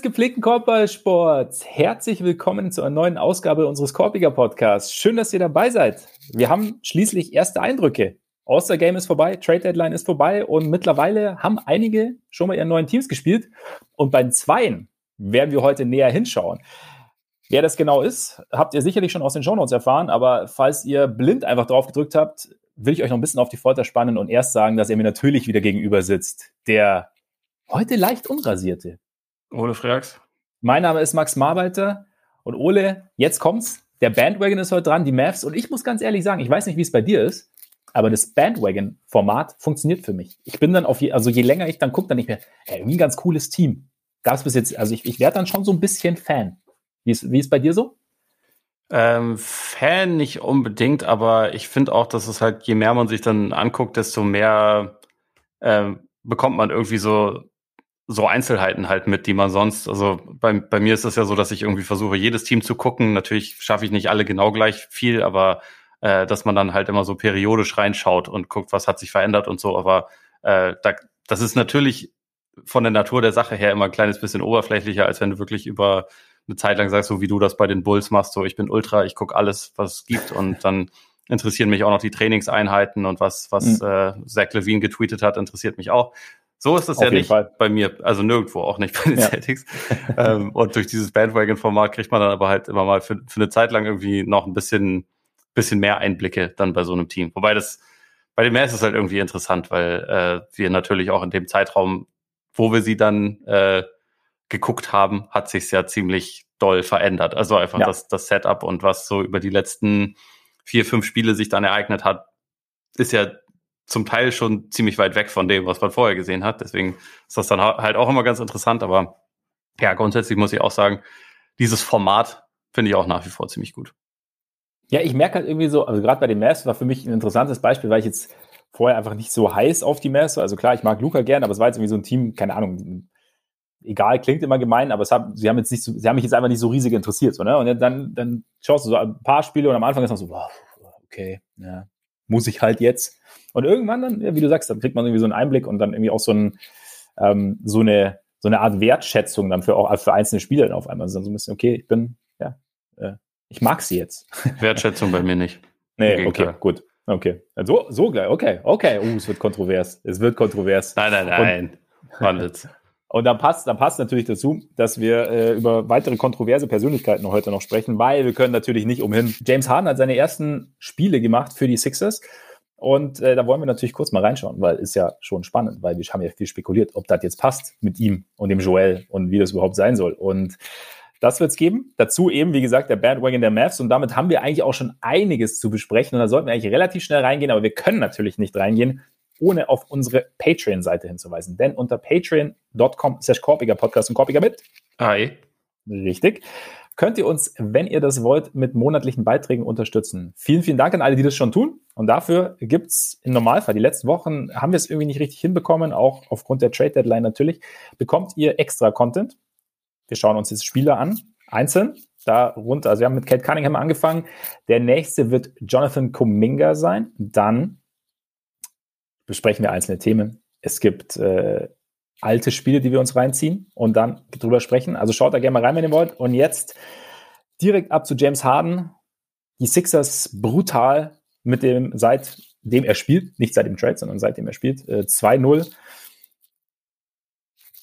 Des gepflegten Korbballsports, herzlich willkommen zu einer neuen Ausgabe unseres Korbiger Podcasts. Schön, dass ihr dabei seid. Wir haben schließlich erste Eindrücke. All-Star Game ist vorbei, Trade Deadline ist vorbei und mittlerweile haben einige schon mal ihren neuen Teams gespielt. Und bei den Zweien werden wir heute näher hinschauen. Wer das genau ist, habt ihr sicherlich schon aus den Shownotes erfahren, aber falls ihr blind einfach drauf gedrückt habt, will ich euch noch ein bisschen auf die Folter spannen und erst sagen, dass er mir natürlich wieder gegenüber sitzt. Der heute leicht unrasierte, Ole Freaks. Mein Name ist Max Marbeiter und Ole, jetzt kommt's. Der Bandwagon ist heute dran, die Mavs. Und ich muss ganz ehrlich sagen, ich weiß nicht, wie es bei dir ist, aber das Bandwagon-Format funktioniert für mich. Ich bin dann auf je, also je länger ich dann gucke, dann nicht mehr, ey, irgendwie ein ganz cooles Team. Gab es bis jetzt, also ich, ich werde dann schon so ein bisschen Fan. Wie ist, wie ist bei dir so? Ähm, Fan nicht unbedingt, aber ich finde auch, dass es halt, je mehr man sich dann anguckt, desto mehr ähm, bekommt man irgendwie so so Einzelheiten halt mit, die man sonst, also bei, bei mir ist es ja so, dass ich irgendwie versuche, jedes Team zu gucken. Natürlich schaffe ich nicht alle genau gleich viel, aber äh, dass man dann halt immer so periodisch reinschaut und guckt, was hat sich verändert und so. Aber äh, da, das ist natürlich von der Natur der Sache her immer ein kleines bisschen oberflächlicher, als wenn du wirklich über eine Zeit lang sagst, so wie du das bei den Bulls machst, so ich bin Ultra, ich gucke alles, was es gibt und dann interessieren mich auch noch die Trainingseinheiten und was, was mhm. äh, Zach Levine getweetet hat, interessiert mich auch. So ist es ja nicht Fall. bei mir, also nirgendwo, auch nicht bei den ja. Celtics. ähm, und durch dieses Bandwagon-Format kriegt man dann aber halt immer mal für, für eine Zeit lang irgendwie noch ein bisschen, bisschen mehr Einblicke dann bei so einem Team. Wobei das, bei den Mavs ist es halt irgendwie interessant, weil äh, wir natürlich auch in dem Zeitraum, wo wir sie dann äh, geguckt haben, hat sich ja ziemlich doll verändert. Also einfach ja. das, das Setup und was so über die letzten vier, fünf Spiele sich dann ereignet hat, ist ja zum Teil schon ziemlich weit weg von dem, was man vorher gesehen hat. Deswegen ist das dann halt auch immer ganz interessant. Aber ja, grundsätzlich muss ich auch sagen, dieses Format finde ich auch nach wie vor ziemlich gut. Ja, ich merke halt irgendwie so, also gerade bei den Mavs war für mich ein interessantes Beispiel, weil ich jetzt vorher einfach nicht so heiß auf die Mavs war. Also klar, ich mag Luca gern, aber es war jetzt irgendwie so ein Team, keine Ahnung, egal, klingt immer gemein, aber es hat, sie haben jetzt nicht so, sie haben mich jetzt einfach nicht so riesig interessiert, so, ne? Und dann, dann schaust du so ein paar Spiele und am Anfang ist man so, wow, okay, ja, muss ich halt jetzt. Und irgendwann dann, ja, wie du sagst, dann kriegt man irgendwie so einen Einblick und dann irgendwie auch so, ein, ähm, so, eine, so eine Art Wertschätzung dann für auch für einzelne Spieler dann auf einmal. Also dann so ein bisschen, okay, ich bin, ja, äh, ich mag sie jetzt. Wertschätzung bei mir nicht. Nee, okay, gut. Okay. So, so gleich, okay, okay. Uh, es wird kontrovers. Es wird kontrovers. Nein, nein, nein. Und, und dann passt, dann passt natürlich dazu, dass wir äh, über weitere kontroverse Persönlichkeiten heute noch sprechen, weil wir können natürlich nicht umhin. James Harden hat seine ersten Spiele gemacht für die Sixers. Und äh, da wollen wir natürlich kurz mal reinschauen, weil ist ja schon spannend, weil wir haben ja viel spekuliert, ob das jetzt passt mit ihm und dem Joel und wie das überhaupt sein soll. Und das wird es geben. Dazu eben, wie gesagt, der Bandwagon der Mavs. Und damit haben wir eigentlich auch schon einiges zu besprechen. Und da sollten wir eigentlich relativ schnell reingehen, aber wir können natürlich nicht reingehen, ohne auf unsere Patreon-Seite hinzuweisen. Denn unter patreon.com slash Korpiger Podcast und Korpiger mit. Hi. Richtig. Könnt ihr uns, wenn ihr das wollt, mit monatlichen Beiträgen unterstützen. Vielen, vielen Dank an alle, die das schon tun. Und dafür gibt's im Normalfall, die letzten Wochen haben wir es irgendwie nicht richtig hinbekommen, auch aufgrund der Trade Deadline natürlich, bekommt ihr extra Content. Wir schauen uns jetzt Spieler an, einzeln. Da runter, also wir haben mit Kate Cunningham angefangen. Der nächste wird Jonathan Kuminga sein. Dann besprechen wir einzelne Themen. Es gibt äh, alte Spiele, die wir uns reinziehen und dann drüber sprechen. Also schaut da gerne mal rein, wenn ihr wollt. Und jetzt direkt ab zu James Harden. Die Sixers brutal mit dem, seitdem er spielt, nicht seit dem Trade, sondern seitdem er spielt, äh, 2-0.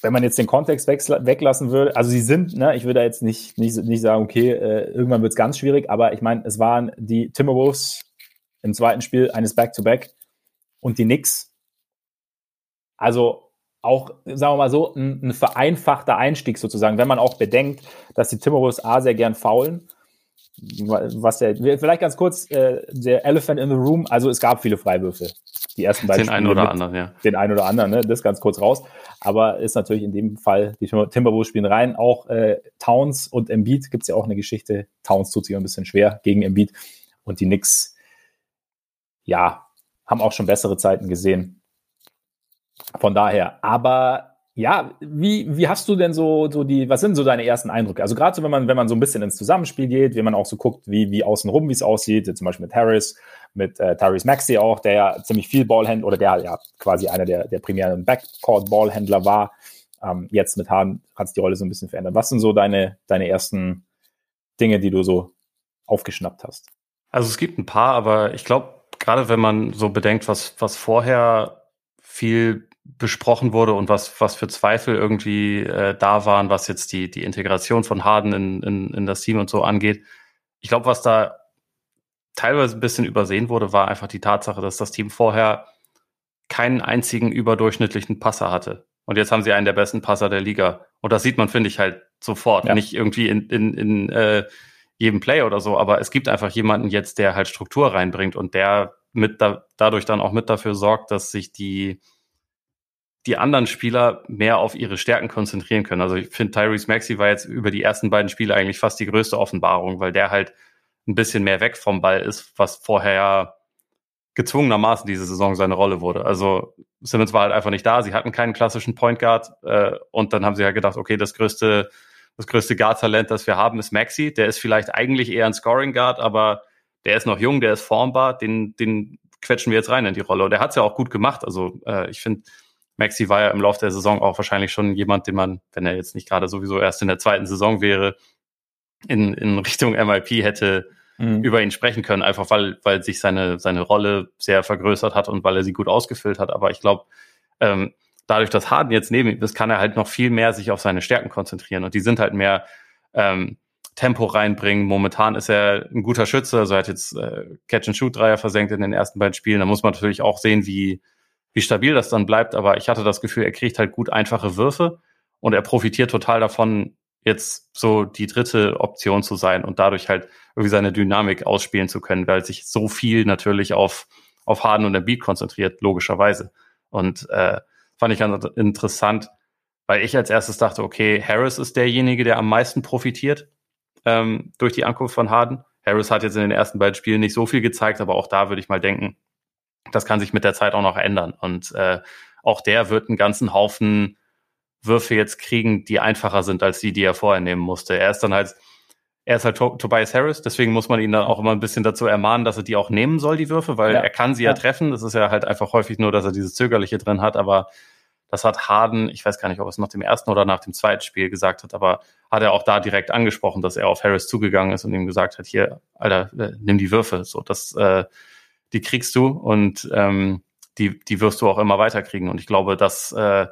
Wenn man jetzt den Kontext weglassen würde, also sie sind, ne, ich würde da jetzt nicht, nicht, nicht sagen, okay, äh, irgendwann wird es ganz schwierig, aber ich meine, es waren die Timberwolves im zweiten Spiel eines Back-to-Back. -Back und die Knicks. Also auch, sagen wir mal so, ein, ein, vereinfachter Einstieg sozusagen, wenn man auch bedenkt, dass die Timberwolves A sehr gern faulen. Was der, vielleicht ganz kurz, äh, der Elephant in the Room, also es gab viele Freiwürfe. Die ersten beiden Den einen oder anderen, ja. Den einen oder anderen, ne? das ganz kurz raus. Aber ist natürlich in dem Fall, die Timberwolves spielen rein. Auch äh, Towns und Embiid gibt es ja auch eine Geschichte. Towns tut sich ein bisschen schwer gegen Embiid. Und die Knicks, ja, haben auch schon bessere Zeiten gesehen. Von daher, aber ja, wie, wie hast du denn so, so die, was sind so deine ersten Eindrücke? Also gerade so, wenn man, wenn man so ein bisschen ins Zusammenspiel geht, wenn man auch so guckt, wie, wie außenrum, wie es aussieht, zum Beispiel mit Harris, mit äh, Tyrese Maxey auch, der ja ziemlich viel Ballhändler oder der ja quasi einer der, der primären Backcourt-Ballhändler war. Ähm, jetzt mit Harden hat sich die Rolle so ein bisschen verändert. Was sind so deine, deine ersten Dinge, die du so aufgeschnappt hast? Also es gibt ein paar, aber ich glaube, gerade wenn man so bedenkt, was, was vorher viel besprochen wurde und was, was für Zweifel irgendwie äh, da waren, was jetzt die, die Integration von Harden in, in, in das Team und so angeht. Ich glaube, was da teilweise ein bisschen übersehen wurde, war einfach die Tatsache, dass das Team vorher keinen einzigen überdurchschnittlichen Passer hatte. Und jetzt haben sie einen der besten Passer der Liga. Und das sieht man, finde ich, halt sofort. Ja. Nicht irgendwie in, in, in äh, jedem Play oder so, aber es gibt einfach jemanden jetzt, der halt Struktur reinbringt und der mit da, dadurch dann auch mit dafür sorgt, dass sich die, die anderen Spieler mehr auf ihre Stärken konzentrieren können. Also ich finde, Tyrese Maxey war jetzt über die ersten beiden Spiele eigentlich fast die größte Offenbarung, weil der halt ein bisschen mehr weg vom Ball ist, was vorher gezwungenermaßen diese Saison seine Rolle wurde. Also Simmons war halt einfach nicht da, sie hatten keinen klassischen Point Guard äh, und dann haben sie halt gedacht, okay, das größte das größte Guard-Talent, das wir haben, ist Maxi. Der ist vielleicht eigentlich eher ein Scoring Guard, aber der ist noch jung, der ist formbar, den, den quetschen wir jetzt rein in die Rolle. Und der hat es ja auch gut gemacht. Also äh, ich finde, Maxi war ja im Laufe der Saison auch wahrscheinlich schon jemand, den man, wenn er jetzt nicht gerade sowieso erst in der zweiten Saison wäre, in, in Richtung MIP hätte mhm. über ihn sprechen können, einfach weil, weil sich seine, seine Rolle sehr vergrößert hat und weil er sie gut ausgefüllt hat. Aber ich glaube, ähm, dadurch, dass Harden jetzt neben ihm ist, kann er halt noch viel mehr sich auf seine Stärken konzentrieren. Und die sind halt mehr ähm, Tempo reinbringen. Momentan ist er ein guter Schütze, also er hat jetzt äh, Catch-and-Shoot-Dreier versenkt in den ersten beiden Spielen. Da muss man natürlich auch sehen, wie, wie stabil das dann bleibt. Aber ich hatte das Gefühl, er kriegt halt gut einfache Würfe und er profitiert total davon, jetzt so die dritte Option zu sein und dadurch halt irgendwie seine Dynamik ausspielen zu können, weil sich so viel natürlich auf, auf Harden und der Beat konzentriert, logischerweise. Und äh, fand ich ganz interessant, weil ich als erstes dachte, okay, Harris ist derjenige, der am meisten profitiert ähm, durch die Ankunft von Harden. Harris hat jetzt in den ersten beiden Spielen nicht so viel gezeigt, aber auch da würde ich mal denken, das kann sich mit der Zeit auch noch ändern. Und äh, auch der wird einen ganzen Haufen Würfe jetzt kriegen, die einfacher sind als die, die er vorher nehmen musste. Er ist dann halt, er ist halt Tobias Harris, deswegen muss man ihn dann auch immer ein bisschen dazu ermahnen, dass er die auch nehmen soll, die Würfe, weil ja. er kann sie ja. ja treffen. Das ist ja halt einfach häufig nur, dass er dieses Zögerliche drin hat, aber das hat Harden, ich weiß gar nicht, ob er es nach dem ersten oder nach dem zweiten Spiel gesagt hat, aber hat er auch da direkt angesprochen, dass er auf Harris zugegangen ist und ihm gesagt hat, hier, Alter, äh, nimm die Würfe, so, das, äh, die kriegst du und ähm, die, die wirst du auch immer weiterkriegen. Und ich glaube, dass äh,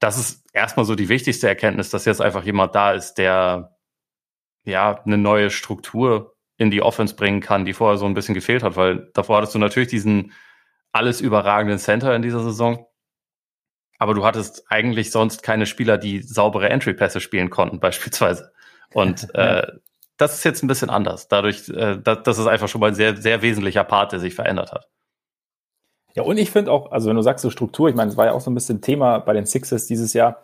das ist erstmal so die wichtigste Erkenntnis, dass jetzt einfach jemand da ist, der ja eine neue Struktur in die Offense bringen kann, die vorher so ein bisschen gefehlt hat, weil davor hattest du natürlich diesen alles überragenden Center in dieser Saison, aber du hattest eigentlich sonst keine Spieler, die saubere Entry-Pässe spielen konnten, beispielsweise. Und äh, das ist jetzt ein bisschen anders. Dadurch, äh, das, das ist einfach schon mal ein sehr, sehr wesentlicher Part, der sich verändert hat. Ja, und ich finde auch, also wenn du sagst so Struktur, ich meine, es war ja auch so ein bisschen Thema bei den Sixers dieses Jahr,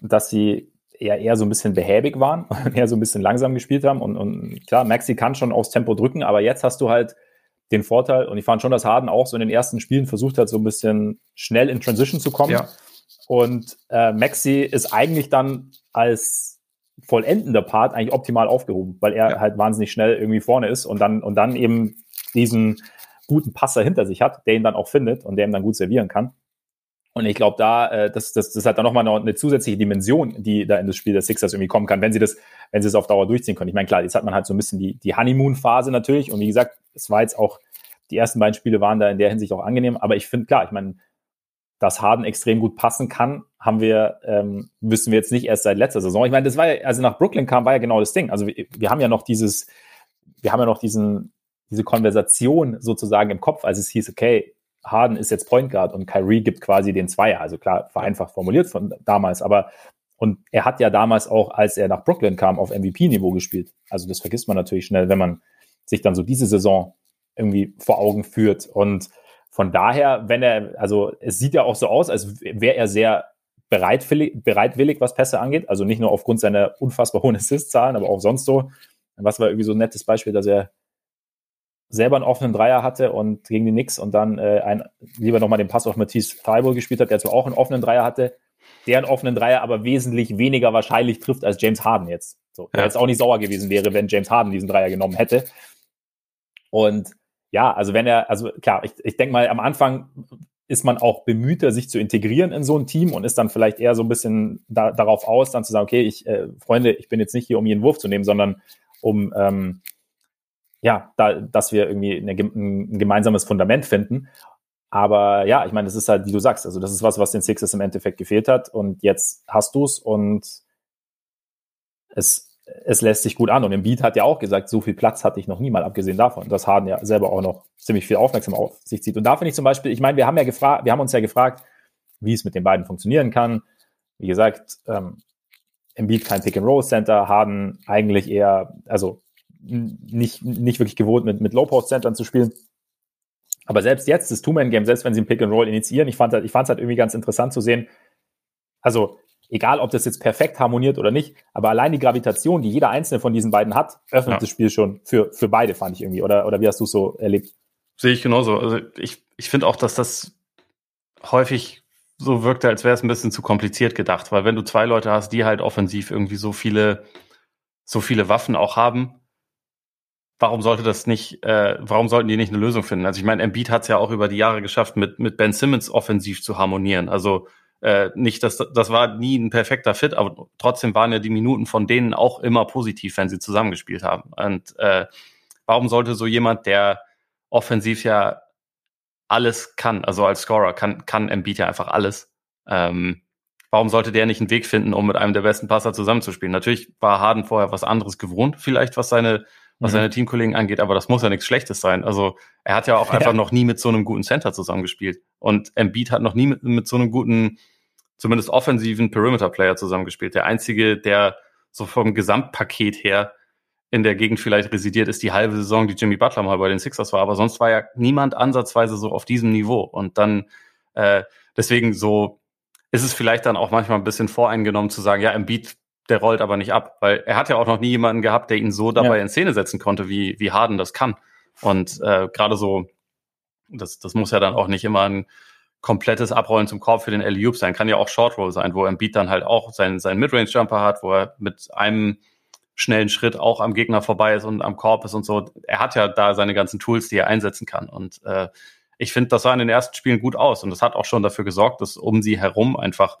dass sie eher, eher so ein bisschen behäbig waren und eher so ein bisschen langsam gespielt haben. Und, und klar, Maxi kann schon aufs Tempo drücken, aber jetzt hast du halt den Vorteil, und ich fand schon, dass Harden auch so in den ersten Spielen versucht hat, so ein bisschen schnell in Transition zu kommen. Ja. Und äh, Maxi ist eigentlich dann als vollendender Part eigentlich optimal aufgehoben, weil er ja. halt wahnsinnig schnell irgendwie vorne ist und dann, und dann eben diesen guten Passer hinter sich hat, der ihn dann auch findet und der ihm dann gut servieren kann. Und ich glaube, da, äh, das, das, das hat dann nochmal eine zusätzliche Dimension, die da in das Spiel der Sixers irgendwie kommen kann, wenn sie das, wenn sie es auf Dauer durchziehen können. Ich meine, klar, jetzt hat man halt so ein bisschen die, die Honeymoon-Phase natürlich. Und wie gesagt, es war jetzt auch, die ersten beiden Spiele waren da in der Hinsicht auch angenehm. Aber ich finde, klar, ich meine, dass Harden extrem gut passen kann, haben wir, ähm, wissen wir jetzt nicht erst seit letzter Saison. Ich meine, das war ja, also nach Brooklyn kam, war ja genau das Ding. Also wir, wir haben ja noch dieses, wir haben ja noch diesen, diese Konversation sozusagen im Kopf, als es hieß, okay, Harden ist jetzt Point Guard und Kyrie gibt quasi den Zweier. Also klar, vereinfacht formuliert von damals, aber und er hat ja damals auch, als er nach Brooklyn kam, auf MVP-Niveau gespielt. Also das vergisst man natürlich schnell, wenn man sich dann so diese Saison irgendwie vor Augen führt. Und von daher, wenn er, also es sieht ja auch so aus, als wäre er sehr bereitwillig, bereitwillig, was Pässe angeht. Also nicht nur aufgrund seiner unfassbar hohen Assist-Zahlen, aber auch sonst so. Was war irgendwie so ein nettes Beispiel, dass er selber einen offenen Dreier hatte und gegen die Knicks und dann äh, ein, lieber nochmal den Pass auf Matisse Thibault gespielt hat, der zwar auch einen offenen Dreier hatte, der einen offenen Dreier aber wesentlich weniger wahrscheinlich trifft als James Harden jetzt. So, der jetzt auch nicht sauer gewesen wäre, wenn James Harden diesen Dreier genommen hätte. Und ja, also wenn er, also klar, ich, ich denke mal, am Anfang ist man auch bemühter, sich zu integrieren in so ein Team und ist dann vielleicht eher so ein bisschen da, darauf aus, dann zu sagen, okay, ich, äh, Freunde, ich bin jetzt nicht hier, um jeden Wurf zu nehmen, sondern um ähm, ja, da, dass wir irgendwie eine, ein gemeinsames Fundament finden. Aber ja, ich meine, das ist halt, wie du sagst, also das ist was, was den Sixers im Endeffekt gefehlt hat. Und jetzt hast du es und es, es lässt sich gut an. Und im Beat hat ja auch gesagt, so viel Platz hatte ich noch nie mal, abgesehen davon, dass Harden ja selber auch noch ziemlich viel Aufmerksamkeit auf sich zieht. Und da finde ich zum Beispiel, ich meine, wir haben ja gefragt, wir haben uns ja gefragt, wie es mit den beiden funktionieren kann. Wie gesagt, ähm, Beat kein Pick-and-Roll-Center, Harden eigentlich eher, also nicht, nicht wirklich gewohnt, mit, mit Low-Post-Centern zu spielen. Aber selbst jetzt, das Two-Man-Game, selbst wenn sie ein Pick-and-Roll initiieren, ich fand es halt, halt irgendwie ganz interessant zu sehen. Also, egal ob das jetzt perfekt harmoniert oder nicht, aber allein die Gravitation, die jeder einzelne von diesen beiden hat, öffnet ja. das Spiel schon für, für beide, fand ich irgendwie. Oder, oder wie hast du es so erlebt? Sehe ich genauso. Also ich, ich finde auch, dass das häufig so wirkte, als wäre es ein bisschen zu kompliziert gedacht, weil wenn du zwei Leute hast, die halt offensiv irgendwie so viele, so viele Waffen auch haben, warum sollte das nicht, äh, warum sollten die nicht eine Lösung finden? Also ich meine, Embiid hat es ja auch über die Jahre geschafft, mit, mit Ben Simmons offensiv zu harmonieren. Also äh, nicht, dass das war nie ein perfekter Fit, aber trotzdem waren ja die Minuten von denen auch immer positiv, wenn sie zusammengespielt haben. Und äh, warum sollte so jemand, der offensiv ja alles kann, also als Scorer kann, kann Embiid ja einfach alles. Ähm, warum sollte der nicht einen Weg finden, um mit einem der besten Passer zusammenzuspielen? Natürlich war Harden vorher was anderes gewohnt, vielleicht was seine was mhm. seine Teamkollegen angeht, aber das muss ja nichts Schlechtes sein. Also er hat ja auch einfach noch nie mit so einem guten Center zusammengespielt. Und Embiid hat noch nie mit, mit so einem guten, zumindest offensiven Perimeter-Player zusammengespielt. Der einzige, der so vom Gesamtpaket her in der Gegend vielleicht residiert, ist die halbe Saison, die Jimmy Butler mal bei den Sixers war. Aber sonst war ja niemand ansatzweise so auf diesem Niveau. Und dann äh, deswegen so ist es vielleicht dann auch manchmal ein bisschen voreingenommen zu sagen, ja, Embiid der rollt aber nicht ab, weil er hat ja auch noch nie jemanden gehabt, der ihn so dabei ja. in Szene setzen konnte, wie, wie Harden das kann. Und äh, gerade so, das, das muss ja dann auch nicht immer ein komplettes Abrollen zum Korb für den alley sein. Kann ja auch Short Roll sein, wo er Beat dann halt auch seinen, seinen Midrange-Jumper hat, wo er mit einem schnellen Schritt auch am Gegner vorbei ist und am Korb ist und so. Er hat ja da seine ganzen Tools, die er einsetzen kann. Und äh, ich finde, das sah in den ersten Spielen gut aus. Und das hat auch schon dafür gesorgt, dass um sie herum einfach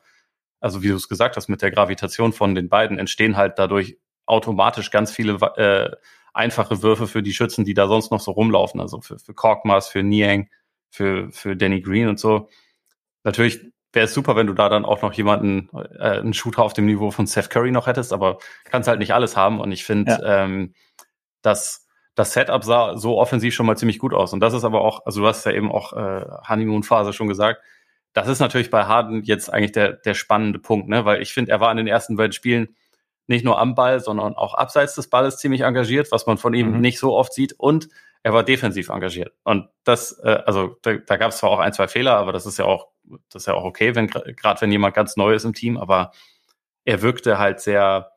also wie du es gesagt hast, mit der Gravitation von den beiden entstehen halt dadurch automatisch ganz viele äh, einfache Würfe für die Schützen, die da sonst noch so rumlaufen. Also für, für Korkmaz, für Niang, für, für Danny Green und so. Natürlich wäre es super, wenn du da dann auch noch jemanden, äh, einen Shooter auf dem Niveau von Seth Curry noch hättest, aber kannst halt nicht alles haben. Und ich finde, ja. ähm, dass das Setup sah so offensiv schon mal ziemlich gut aus. Und das ist aber auch, also du hast ja eben auch äh, Honeymoon-Phase schon gesagt, das ist natürlich bei Harden jetzt eigentlich der, der spannende Punkt, ne? weil ich finde, er war in den ersten beiden Spielen nicht nur am Ball, sondern auch abseits des Balles ziemlich engagiert, was man von ihm mhm. nicht so oft sieht. Und er war defensiv engagiert. Und das, äh, also da, da gab es zwar auch ein, zwei Fehler, aber das ist ja auch, das ist ja auch okay, wenn gerade wenn jemand ganz neu ist im Team, aber er wirkte halt sehr,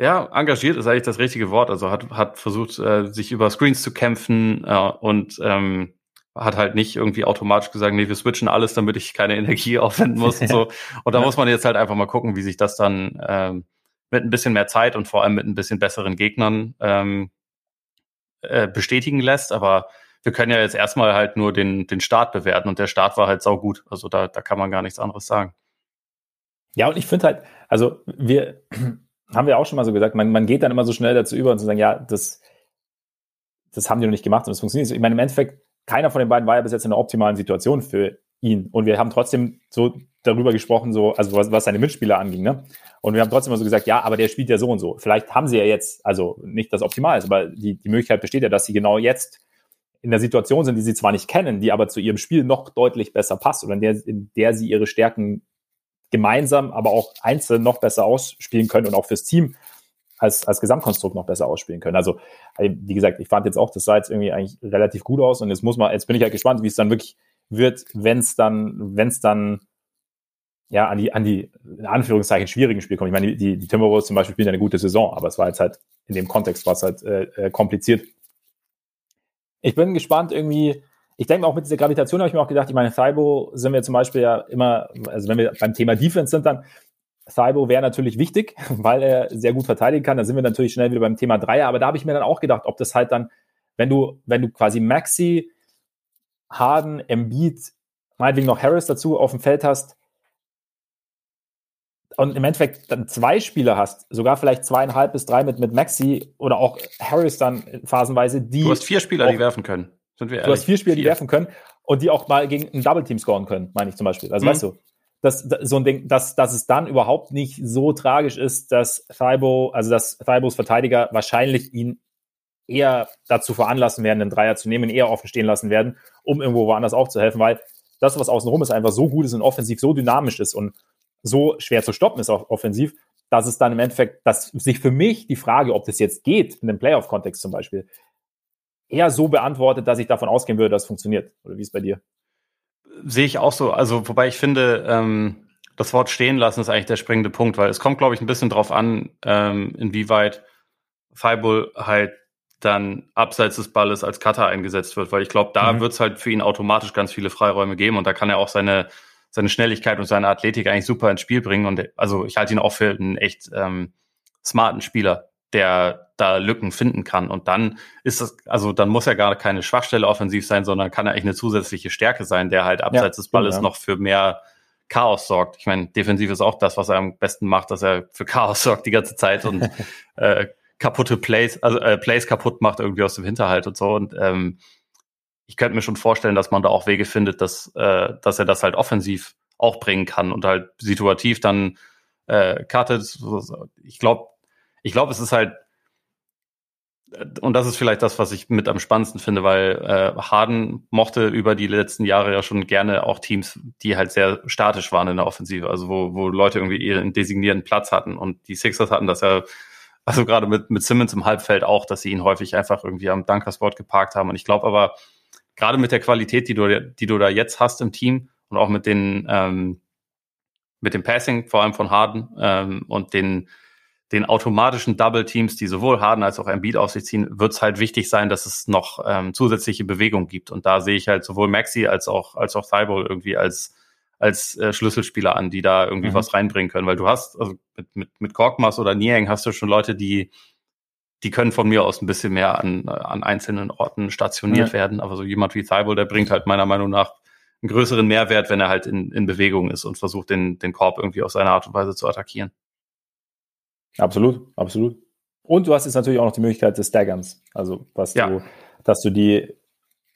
ja, engagiert ist eigentlich das richtige Wort. Also hat, hat versucht, äh, sich über Screens zu kämpfen äh, und ähm, hat halt nicht irgendwie automatisch gesagt, nee, wir switchen alles, damit ich keine Energie aufwenden muss und so. Und da muss man jetzt halt einfach mal gucken, wie sich das dann ähm, mit ein bisschen mehr Zeit und vor allem mit ein bisschen besseren Gegnern ähm, äh, bestätigen lässt. Aber wir können ja jetzt erstmal halt nur den, den Start bewerten und der Start war halt saugut. Also da, da kann man gar nichts anderes sagen. Ja, und ich finde halt, also wir haben wir auch schon mal so gesagt, man, man geht dann immer so schnell dazu über und zu sagen, ja, das, das haben die noch nicht gemacht und es funktioniert. Ich meine, im Endeffekt, keiner von den beiden war ja bis jetzt in einer optimalen Situation für ihn. Und wir haben trotzdem so darüber gesprochen, so, also was, was seine Mitspieler anging, ne? Und wir haben trotzdem mal so gesagt, ja, aber der spielt ja so und so. Vielleicht haben sie ja jetzt, also nicht das Optimal ist, aber die, die Möglichkeit besteht ja, dass sie genau jetzt in der Situation sind, die sie zwar nicht kennen, die aber zu ihrem Spiel noch deutlich besser passt oder in der, in der sie ihre Stärken gemeinsam, aber auch einzeln noch besser ausspielen können und auch fürs Team als, als Gesamtkonstrukt noch besser ausspielen können. Also, wie gesagt, ich fand jetzt auch, das sah jetzt irgendwie eigentlich relativ gut aus und jetzt muss man, jetzt bin ich halt gespannt, wie es dann wirklich wird, wenn es dann, wenn es dann ja, an die, an die, in Anführungszeichen, schwierigen Spiele kommt. Ich meine, die, die Timberwolves zum Beispiel spielen eine gute Saison, aber es war jetzt halt, in dem Kontext war es halt äh, äh, kompliziert. Ich bin gespannt irgendwie, ich denke auch mit dieser Gravitation habe ich mir auch gedacht, ich meine, Thibaut sind wir zum Beispiel ja immer, also wenn wir beim Thema Defense sind, dann Thibaut wäre natürlich wichtig, weil er sehr gut verteidigen kann. Da sind wir natürlich schnell wieder beim Thema Dreier. Aber da habe ich mir dann auch gedacht, ob das halt dann, wenn du, wenn du quasi Maxi Harden, Embiid, meinetwegen noch Harris dazu auf dem Feld hast und im Endeffekt dann zwei Spieler hast, sogar vielleicht zweieinhalb bis drei mit, mit Maxi oder auch Harris dann phasenweise, die. Du hast vier Spieler, auch, die werfen können. Sind wir ehrlich? Du hast vier Spieler, vier. die werfen können und die auch mal gegen ein Double Team scoren können, meine ich zum Beispiel. Also mhm. weißt du, dass, so ein Ding, dass, dass es dann überhaupt nicht so tragisch ist, dass Thibaut, also dass Thibauts Verteidiger wahrscheinlich ihn eher dazu veranlassen werden, den Dreier zu nehmen, eher offen stehen lassen werden, um irgendwo woanders auch zu helfen, weil das, was außenrum ist, einfach so gut ist und offensiv so dynamisch ist und so schwer zu stoppen ist, auch offensiv, dass es dann im Endeffekt, dass sich für mich die Frage, ob das jetzt geht, in einem Playoff-Kontext zum Beispiel, eher so beantwortet, dass ich davon ausgehen würde, dass es funktioniert. Oder wie ist es bei dir? Sehe ich auch so. Also, wobei ich finde, ähm, das Wort stehen lassen ist eigentlich der springende Punkt, weil es kommt, glaube ich, ein bisschen drauf an, ähm, inwieweit Fireball halt dann abseits des Balles als Cutter eingesetzt wird, weil ich glaube, da mhm. wird es halt für ihn automatisch ganz viele Freiräume geben und da kann er auch seine, seine Schnelligkeit und seine Athletik eigentlich super ins Spiel bringen. Und also ich halte ihn auch für einen echt ähm, smarten Spieler, der da Lücken finden kann. Und dann ist das, also dann muss er gar keine Schwachstelle offensiv sein, sondern kann er eigentlich eine zusätzliche Stärke sein, der halt abseits ja, des Balles ja. noch für mehr Chaos sorgt. Ich meine, defensiv ist auch das, was er am besten macht, dass er für Chaos sorgt die ganze Zeit und äh, kaputte Plays, also äh, Plays kaputt macht irgendwie aus dem Hinterhalt und so. Und ähm, ich könnte mir schon vorstellen, dass man da auch Wege findet, dass, äh, dass er das halt offensiv auch bringen kann und halt situativ dann äh, cuttet. Ich glaube, ich glaube, es ist halt und das ist vielleicht das, was ich mit am spannendsten finde, weil äh, Harden mochte über die letzten Jahre ja schon gerne auch Teams, die halt sehr statisch waren in der Offensive, also wo, wo Leute irgendwie ihren designierten Platz hatten. Und die Sixers hatten das ja also gerade mit, mit Simmons im Halbfeld auch, dass sie ihn häufig einfach irgendwie am Dunkerspot geparkt haben. Und ich glaube aber, gerade mit der Qualität, die du, die du da jetzt hast im Team und auch mit den, ähm, mit dem Passing, vor allem von Harden, ähm, und den, den automatischen Double Teams, die sowohl Harden als auch Embiid auf sich ziehen, wird es halt wichtig sein, dass es noch ähm, zusätzliche Bewegung gibt. Und da sehe ich halt sowohl Maxi als auch, als auch Thibault irgendwie als, als äh, Schlüsselspieler an, die da irgendwie mhm. was reinbringen können. Weil du hast, also mit, mit, mit Korkmas oder Niang hast du schon Leute, die, die können von mir aus ein bisschen mehr an, an einzelnen Orten stationiert ja. werden. Aber so jemand wie Thibault, der bringt halt meiner Meinung nach einen größeren Mehrwert, wenn er halt in, in Bewegung ist und versucht, den, den Korb irgendwie auf seine Art und Weise zu attackieren. Absolut, absolut. Und du hast jetzt natürlich auch noch die Möglichkeit des Staggerns. Also, was ja. du, dass du die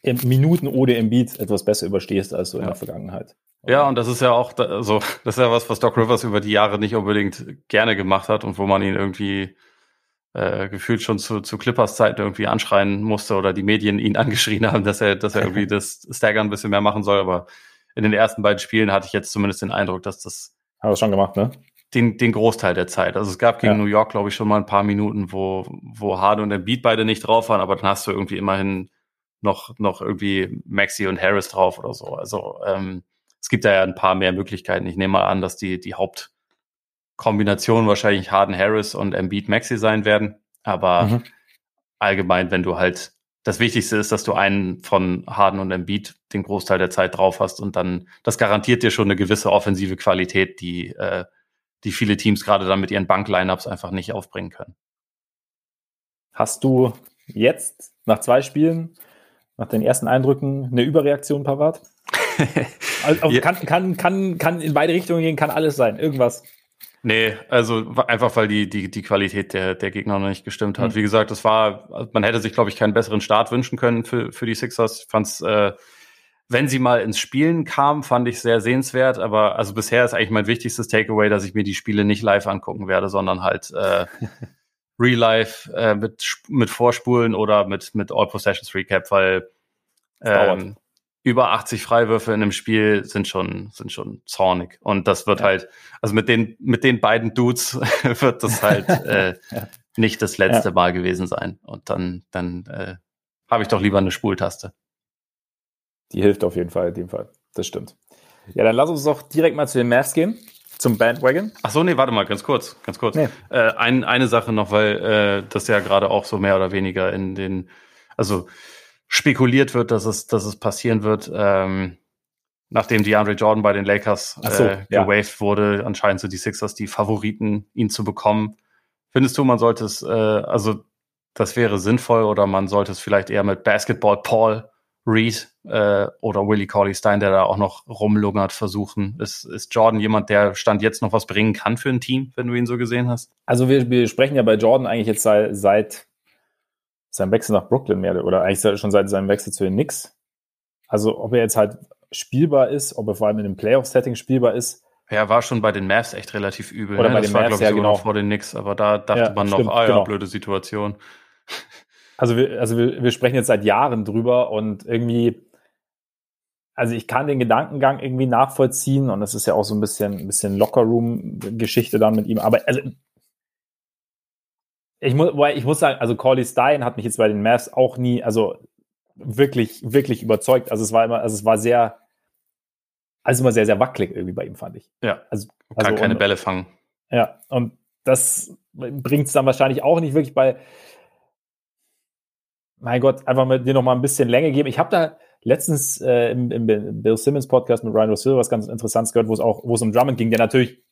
Minuten ohne Embiid etwas besser überstehst als so ja. in der Vergangenheit. Ja, und das ist ja auch, also, das ist ja was, was Doc Rivers über die Jahre nicht unbedingt gerne gemacht hat und wo man ihn irgendwie äh, gefühlt schon zu, zu Clippers Zeiten irgendwie anschreien musste oder die Medien ihn angeschrien haben, dass er, dass er irgendwie das Stagger ein bisschen mehr machen soll. Aber in den ersten beiden Spielen hatte ich jetzt zumindest den Eindruck, dass das. Hat er schon gemacht, ne? Den, den Großteil der Zeit. Also es gab gegen ja. New York, glaube ich, schon mal ein paar Minuten, wo, wo Harden und Beat beide nicht drauf waren, aber dann hast du irgendwie immerhin noch, noch irgendwie Maxi und Harris drauf oder so. Also ähm, es gibt da ja ein paar mehr Möglichkeiten. Ich nehme mal an, dass die, die Hauptkombination wahrscheinlich Harden Harris und Embiid Maxi sein werden. Aber mhm. allgemein, wenn du halt, das Wichtigste ist, dass du einen von Harden und Embiid den Großteil der Zeit drauf hast und dann, das garantiert dir schon eine gewisse offensive Qualität, die, äh, die viele Teams gerade dann mit ihren Bank-Lineups einfach nicht aufbringen können. Hast du jetzt nach zwei Spielen, nach den ersten Eindrücken, eine Überreaktion parat? also ja. kann, kann, kann, kann in beide Richtungen gehen, kann alles sein, irgendwas. Nee, also einfach weil die, die, die Qualität der, der Gegner noch nicht gestimmt hat. Mhm. Wie gesagt, es war, also man hätte sich, glaube ich, keinen besseren Start wünschen können für, für die Sixers. Ich fand's, äh, wenn sie mal ins Spielen kam, fand ich sehr sehenswert. Aber also bisher ist eigentlich mein wichtigstes Takeaway, dass ich mir die Spiele nicht live angucken werde, sondern halt äh, Real Life äh, mit, mit Vorspulen oder mit, mit All Possessions Recap, weil ähm, über 80 Freiwürfe in einem Spiel sind schon, sind schon zornig. Und das wird ja. halt, also mit den, mit den beiden Dudes wird das halt äh, ja. nicht das letzte ja. Mal gewesen sein. Und dann, dann äh, habe ich doch lieber eine Spultaste. Die hilft auf jeden Fall in dem Fall. Das stimmt. Ja, dann lass uns doch direkt mal zu den Mavs gehen. Zum Bandwagon? Ach so, nee, warte mal, ganz kurz, ganz kurz. Nee. Äh, ein, eine Sache noch, weil äh, das ja gerade auch so mehr oder weniger in den, also spekuliert wird, dass es, dass es passieren wird, ähm, nachdem DeAndre Jordan bei den Lakers so, äh, gewaved ja. wurde, anscheinend sind die Sixers die Favoriten, ihn zu bekommen. Findest du, man sollte es, äh, also das wäre sinnvoll oder man sollte es vielleicht eher mit Basketball Paul Reed äh, oder Willie Corley Stein, der da auch noch rumlungert, versuchen. Ist, ist Jordan jemand, der Stand jetzt noch was bringen kann für ein Team, wenn du ihn so gesehen hast? Also wir, wir sprechen ja bei Jordan eigentlich jetzt seit, seit seinem Wechsel nach Brooklyn mehr oder eigentlich schon seit seinem Wechsel zu den Knicks. Also ob er jetzt halt spielbar ist, ob er vor allem in einem Playoff-Setting spielbar ist. Er war schon bei den Mavs echt relativ übel. Oder ne? bei das den war, Mavs, ja, genau. vor den Knicks, aber da dachte ja, man noch, stimmt, ah ja, genau. blöde Situation. Also wir, also wir, wir sprechen jetzt seit Jahren drüber und irgendwie, also ich kann den Gedankengang irgendwie nachvollziehen und es ist ja auch so ein bisschen, ein bisschen Lockerroom-Geschichte dann mit ihm. Aber also, ich muss, ich muss sagen, also Corley Stein hat mich jetzt bei den Mavs auch nie, also wirklich, wirklich überzeugt. Also es war immer, also es war sehr, also immer sehr, sehr wackelig irgendwie bei ihm, fand ich. Ja. Also, kann also, keine und, Bälle fangen. Ja, und das bringt es dann wahrscheinlich auch nicht wirklich bei, mein Gott, einfach mit dir noch mal ein bisschen Länge geben. Ich habe da letztens äh, im, im, Bill Simmons Podcast mit Ryan Rosillo was ganz Interessantes gehört, wo es auch, wo es um Drummond ging, der natürlich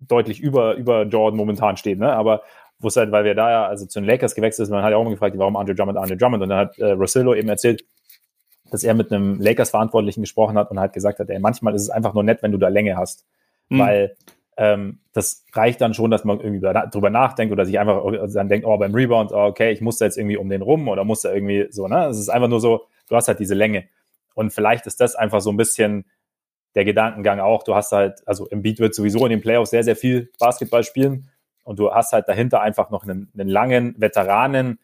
deutlich über, über Jordan momentan steht, ne? Aber wo es halt, weil wir da ja also zu den Lakers gewechselt sind, man hat ja auch immer gefragt, warum Andre Drummond, Andre Drummond. Und dann hat äh, Rosillo eben erzählt, dass er mit einem Lakers-Verantwortlichen gesprochen hat und halt gesagt hat, ey, manchmal ist es einfach nur nett, wenn du da Länge hast. Mhm. Weil ähm, das reicht dann schon, dass man irgendwie drüber nachdenkt oder sich einfach dann denkt, oh, beim Rebound, oh, okay, ich muss da jetzt irgendwie um den rum oder muss da irgendwie so, ne? Es ist einfach nur so, du hast halt diese Länge. Und vielleicht ist das einfach so ein bisschen der Gedankengang auch. Du hast halt, also im Beat wird sowieso in den Playoffs sehr, sehr viel Basketball spielen und du hast halt dahinter einfach noch einen, einen langen Veteranen,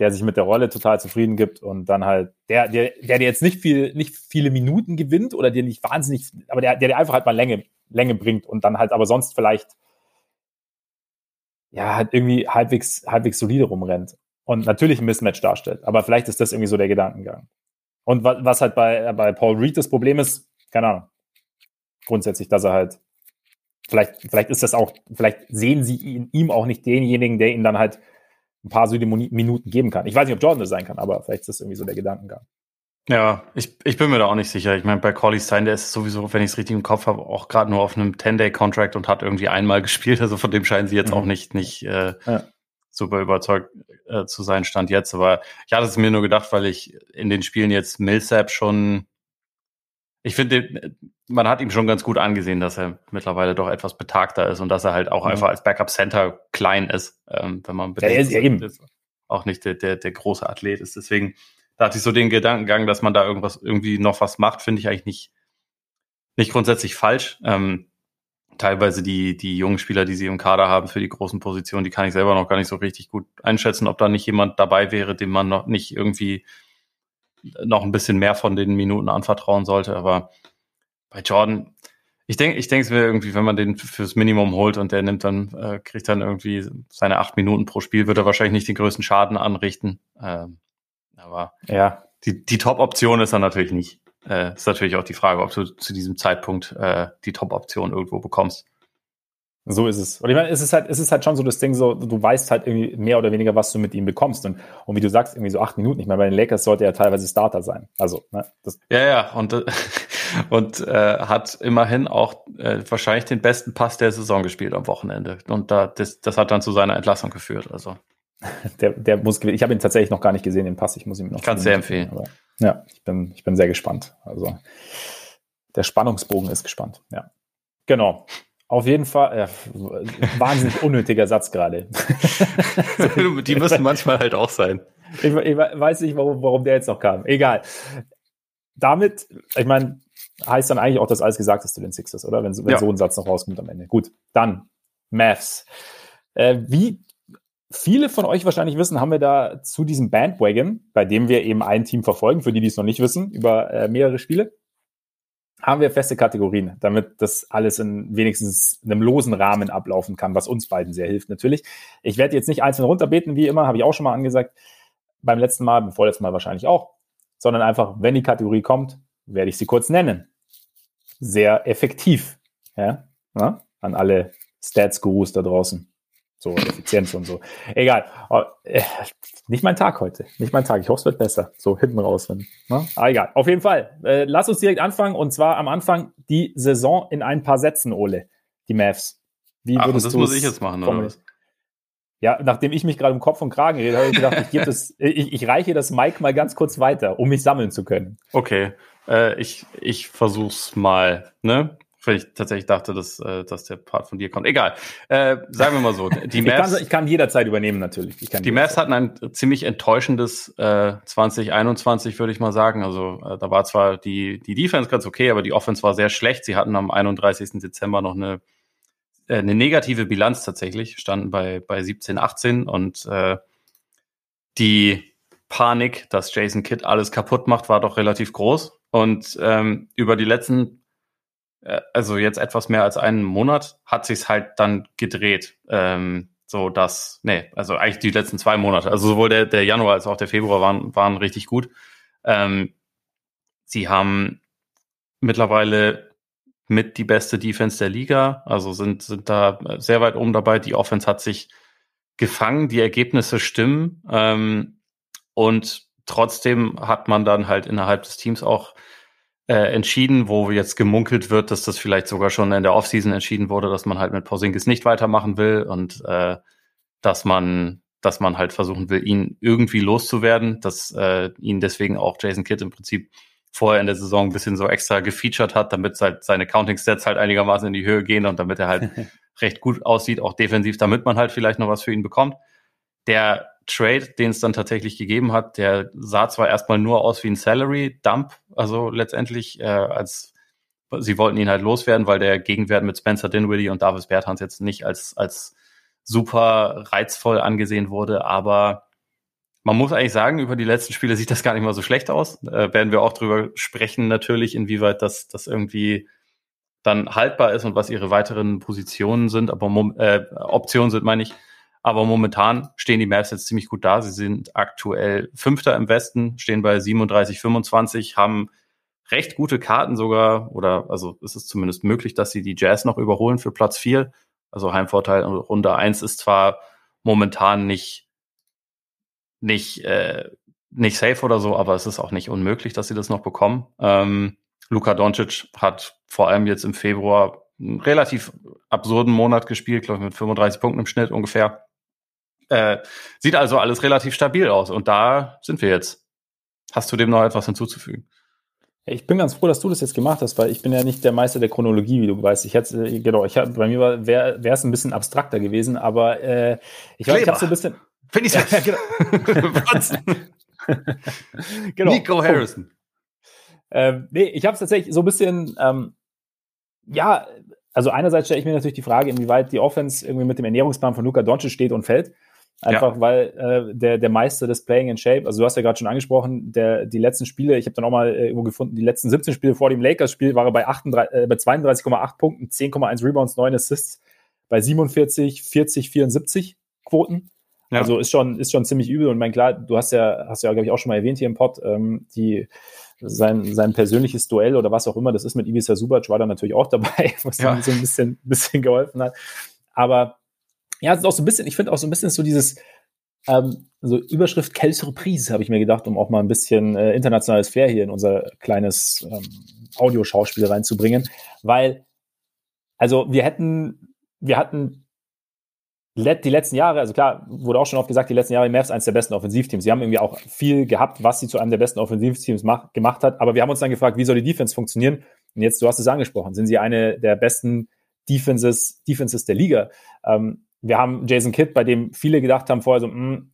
der sich mit der Rolle total zufrieden gibt und dann halt, der, der, der dir jetzt nicht viel, nicht viele Minuten gewinnt oder dir nicht wahnsinnig, aber der, der dir einfach halt mal Länge Länge bringt und dann halt aber sonst vielleicht ja halt irgendwie halbwegs, halbwegs solide rumrennt und natürlich ein Mismatch darstellt. Aber vielleicht ist das irgendwie so der Gedankengang. Und was, was halt bei, bei Paul Reed das Problem ist, keine Ahnung, grundsätzlich, dass er halt, vielleicht, vielleicht ist das auch, vielleicht sehen sie in ihm auch nicht denjenigen, der ihm dann halt ein paar solide Minuten geben kann. Ich weiß nicht, ob Jordan das sein kann, aber vielleicht ist das irgendwie so der Gedankengang. Ja, ich, ich bin mir da auch nicht sicher. Ich meine, bei Corley Stein, der ist sowieso, wenn ich es richtig im Kopf habe, auch gerade nur auf einem 10-Day-Contract und hat irgendwie einmal gespielt. Also von dem scheinen sie jetzt mhm. auch nicht, nicht äh, ja. super überzeugt äh, zu sein, stand jetzt. Aber ich hatte es mir nur gedacht, weil ich in den Spielen jetzt Millsap schon, ich finde, man hat ihm schon ganz gut angesehen, dass er mittlerweile doch etwas betagter ist und dass er halt auch mhm. einfach als Backup-Center klein ist, ähm, wenn man bedenkt, ja, ist ja eben. auch nicht der, der, der große Athlet ist. Deswegen da hatte ich so den Gedankengang, dass man da irgendwas irgendwie noch was macht, finde ich eigentlich nicht, nicht grundsätzlich falsch. Ähm, teilweise die, die jungen Spieler, die sie im Kader haben für die großen Positionen, die kann ich selber noch gar nicht so richtig gut einschätzen, ob da nicht jemand dabei wäre, dem man noch nicht irgendwie noch ein bisschen mehr von den Minuten anvertrauen sollte. Aber bei Jordan, ich denke, ich denke es wäre irgendwie, wenn man den fürs Minimum holt und der nimmt dann, äh, kriegt dann irgendwie seine acht Minuten pro Spiel, wird er wahrscheinlich nicht den größten Schaden anrichten. Ähm, aber ja. die, die Top-Option ist dann natürlich nicht. Äh, ist natürlich auch die Frage, ob du zu diesem Zeitpunkt äh, die Top-Option irgendwo bekommst. So ist es. Und ich meine, es ist halt, es ist halt schon so das Ding, so, du weißt halt irgendwie mehr oder weniger, was du mit ihm bekommst. Und, und wie du sagst, irgendwie so acht Minuten. Ich meine, bei den Lakers sollte er teilweise Starter sein. Also, ne, Ja, ja, und, und äh, hat immerhin auch äh, wahrscheinlich den besten Pass der Saison gespielt am Wochenende. Und da, das, das hat dann zu seiner Entlassung geführt. Also. Der, der muss Ich habe ihn tatsächlich noch gar nicht gesehen, den Pass. Ich muss ihn noch. Kannst sehr empfehlen. Aber, ja, ich bin, ich bin sehr gespannt. Also der Spannungsbogen ist gespannt. Ja, genau. Auf jeden Fall, äh, wahnsinnig unnötiger Satz gerade. Die müssen manchmal halt auch sein. Ich, ich weiß nicht, warum, warum der jetzt noch kam. Egal. Damit, ich meine, heißt dann eigentlich auch, dass alles gesagt ist zu den Sixers, oder? Wenn, wenn ja. so ein Satz noch rauskommt am Ende. Gut, dann Mavs. Äh, wie viele von euch wahrscheinlich wissen, haben wir da zu diesem Bandwagon, bei dem wir eben ein Team verfolgen, für die, die es noch nicht wissen, über äh, mehrere Spiele, haben wir feste Kategorien, damit das alles in wenigstens einem losen Rahmen ablaufen kann, was uns beiden sehr hilft natürlich. Ich werde jetzt nicht einzeln runterbeten, wie immer, habe ich auch schon mal angesagt, beim letzten Mal, beim vorletzten Mal wahrscheinlich auch, sondern einfach, wenn die Kategorie kommt, werde ich sie kurz nennen. Sehr effektiv, ja, ja? an alle Stats-Gurus da draußen so Effizienz und so. Egal. Oh, äh, nicht mein Tag heute. Nicht mein Tag. Ich hoffe, es wird besser. So hinten raus. Wenn, ne? Aber egal. Auf jeden Fall. Äh, lass uns direkt anfangen. Und zwar am Anfang die Saison in ein paar Sätzen, Ole. Die Mavs. Wie Ach, würdest das muss ich jetzt machen, oder was? Ja, nachdem ich mich gerade im Kopf und Kragen rede, habe ich gedacht, ich, gebe das, ich, ich reiche das Mike mal ganz kurz weiter, um mich sammeln zu können. Okay, äh, ich, ich versuch's mal, ne? Weil ich tatsächlich dachte, dass, äh, dass der Part von dir kommt. Egal. Äh, sagen wir mal so. Die Mavs, ich, kann, ich kann jederzeit übernehmen, natürlich. die Mavs hatten ein ziemlich enttäuschendes äh, 2021, würde ich mal sagen. Also äh, da war zwar die, die Defense ganz okay, aber die Offense war sehr schlecht. Sie hatten am 31. Dezember noch eine, äh, eine negative Bilanz tatsächlich, standen bei, bei 17, 18 und äh, die Panik, dass Jason Kidd alles kaputt macht, war doch relativ groß. Und ähm, über die letzten also jetzt etwas mehr als einen Monat, hat sich's halt dann gedreht. Ähm, so dass, nee, also eigentlich die letzten zwei Monate, also sowohl der, der Januar als auch der Februar waren, waren richtig gut. Ähm, sie haben mittlerweile mit die beste Defense der Liga, also sind, sind da sehr weit oben dabei. Die Offense hat sich gefangen, die Ergebnisse stimmen. Ähm, und trotzdem hat man dann halt innerhalb des Teams auch äh, entschieden, wo jetzt gemunkelt wird, dass das vielleicht sogar schon in der Offseason entschieden wurde, dass man halt mit Porzingis nicht weitermachen will und äh, dass man dass man halt versuchen will, ihn irgendwie loszuwerden, dass äh, ihn deswegen auch Jason Kidd im Prinzip vorher in der Saison ein bisschen so extra gefeatured hat, damit halt seine Counting-Stats halt einigermaßen in die Höhe gehen und damit er halt recht gut aussieht, auch defensiv, damit man halt vielleicht noch was für ihn bekommt. Der Trade, den es dann tatsächlich gegeben hat, der sah zwar erstmal nur aus wie ein Salary Dump, also letztendlich äh, als sie wollten ihn halt loswerden, weil der Gegenwert mit Spencer Dinwiddie und Davis Bertans jetzt nicht als als super reizvoll angesehen wurde, aber man muss eigentlich sagen, über die letzten Spiele sieht das gar nicht mal so schlecht aus. Äh, werden wir auch drüber sprechen, natürlich, inwieweit das, das irgendwie dann haltbar ist und was ihre weiteren Positionen sind, aber äh, Optionen sind, meine ich. Aber momentan stehen die Mavs jetzt ziemlich gut da. Sie sind aktuell Fünfter im Westen, stehen bei 37, 25, haben recht gute Karten sogar, oder also es ist zumindest möglich, dass sie die Jazz noch überholen für Platz vier. Also Heimvorteil Runde eins ist zwar momentan nicht, nicht, äh, nicht safe oder so, aber es ist auch nicht unmöglich, dass sie das noch bekommen. Ähm, Luka Doncic hat vor allem jetzt im Februar einen relativ absurden Monat gespielt, glaube ich, mit 35 Punkten im Schnitt ungefähr. Äh, sieht also alles relativ stabil aus und da sind wir jetzt. Hast du dem noch etwas hinzuzufügen? Ich bin ganz froh, dass du das jetzt gemacht hast, weil ich bin ja nicht der Meister der Chronologie, wie du weißt. Ich hätte, äh, genau, ich hab, bei mir wäre es ein bisschen abstrakter gewesen, aber äh, ich glaube, ich habe so ein bisschen. Finde ich ja, genau. genau. Nico Harrison. Ähm, nee, ich habe es tatsächlich so ein bisschen, ähm, ja, also einerseits stelle ich mir natürlich die Frage, inwieweit die Offense irgendwie mit dem Ernährungsplan von Luca Doncic steht und fällt. Einfach ja. weil äh, der, der Meister des Playing in Shape, also du hast ja gerade schon angesprochen, der, die letzten Spiele, ich habe dann auch mal äh, irgendwo gefunden, die letzten 17 Spiele vor dem Lakers-Spiel war er bei, 38, äh, bei 32,8 Punkten, 10,1 Rebounds, 9 Assists, bei 47, 40, 74 Quoten. Ja. Also ist schon, ist schon ziemlich übel. Und mein klar, du hast ja, hast ja, glaube ich, auch schon mal erwähnt hier im Pod, ähm, die, sein, sein persönliches Duell oder was auch immer, das ist mit Ibiza Subac, war da natürlich auch dabei, was ja. ihm so ein bisschen, bisschen geholfen hat. Aber ja, es ist auch so ein bisschen, ich finde auch so ein bisschen so dieses, ähm, so Überschrift Quelle Surprise, habe ich mir gedacht, um auch mal ein bisschen äh, internationales Flair hier in unser kleines ähm, Audioschauspiel reinzubringen. Weil, also wir hätten, wir hatten die letzten Jahre, also klar, wurde auch schon oft gesagt, die letzten Jahre Mavs eines der besten Offensivteams. Sie haben irgendwie auch viel gehabt, was sie zu einem der besten Offensivteams mach, gemacht hat. Aber wir haben uns dann gefragt, wie soll die Defense funktionieren? Und jetzt, du hast es angesprochen, sind sie eine der besten Defenses, Defenses der Liga. Ähm, wir haben Jason Kidd, bei dem viele gedacht haben vorher so, mh, hm,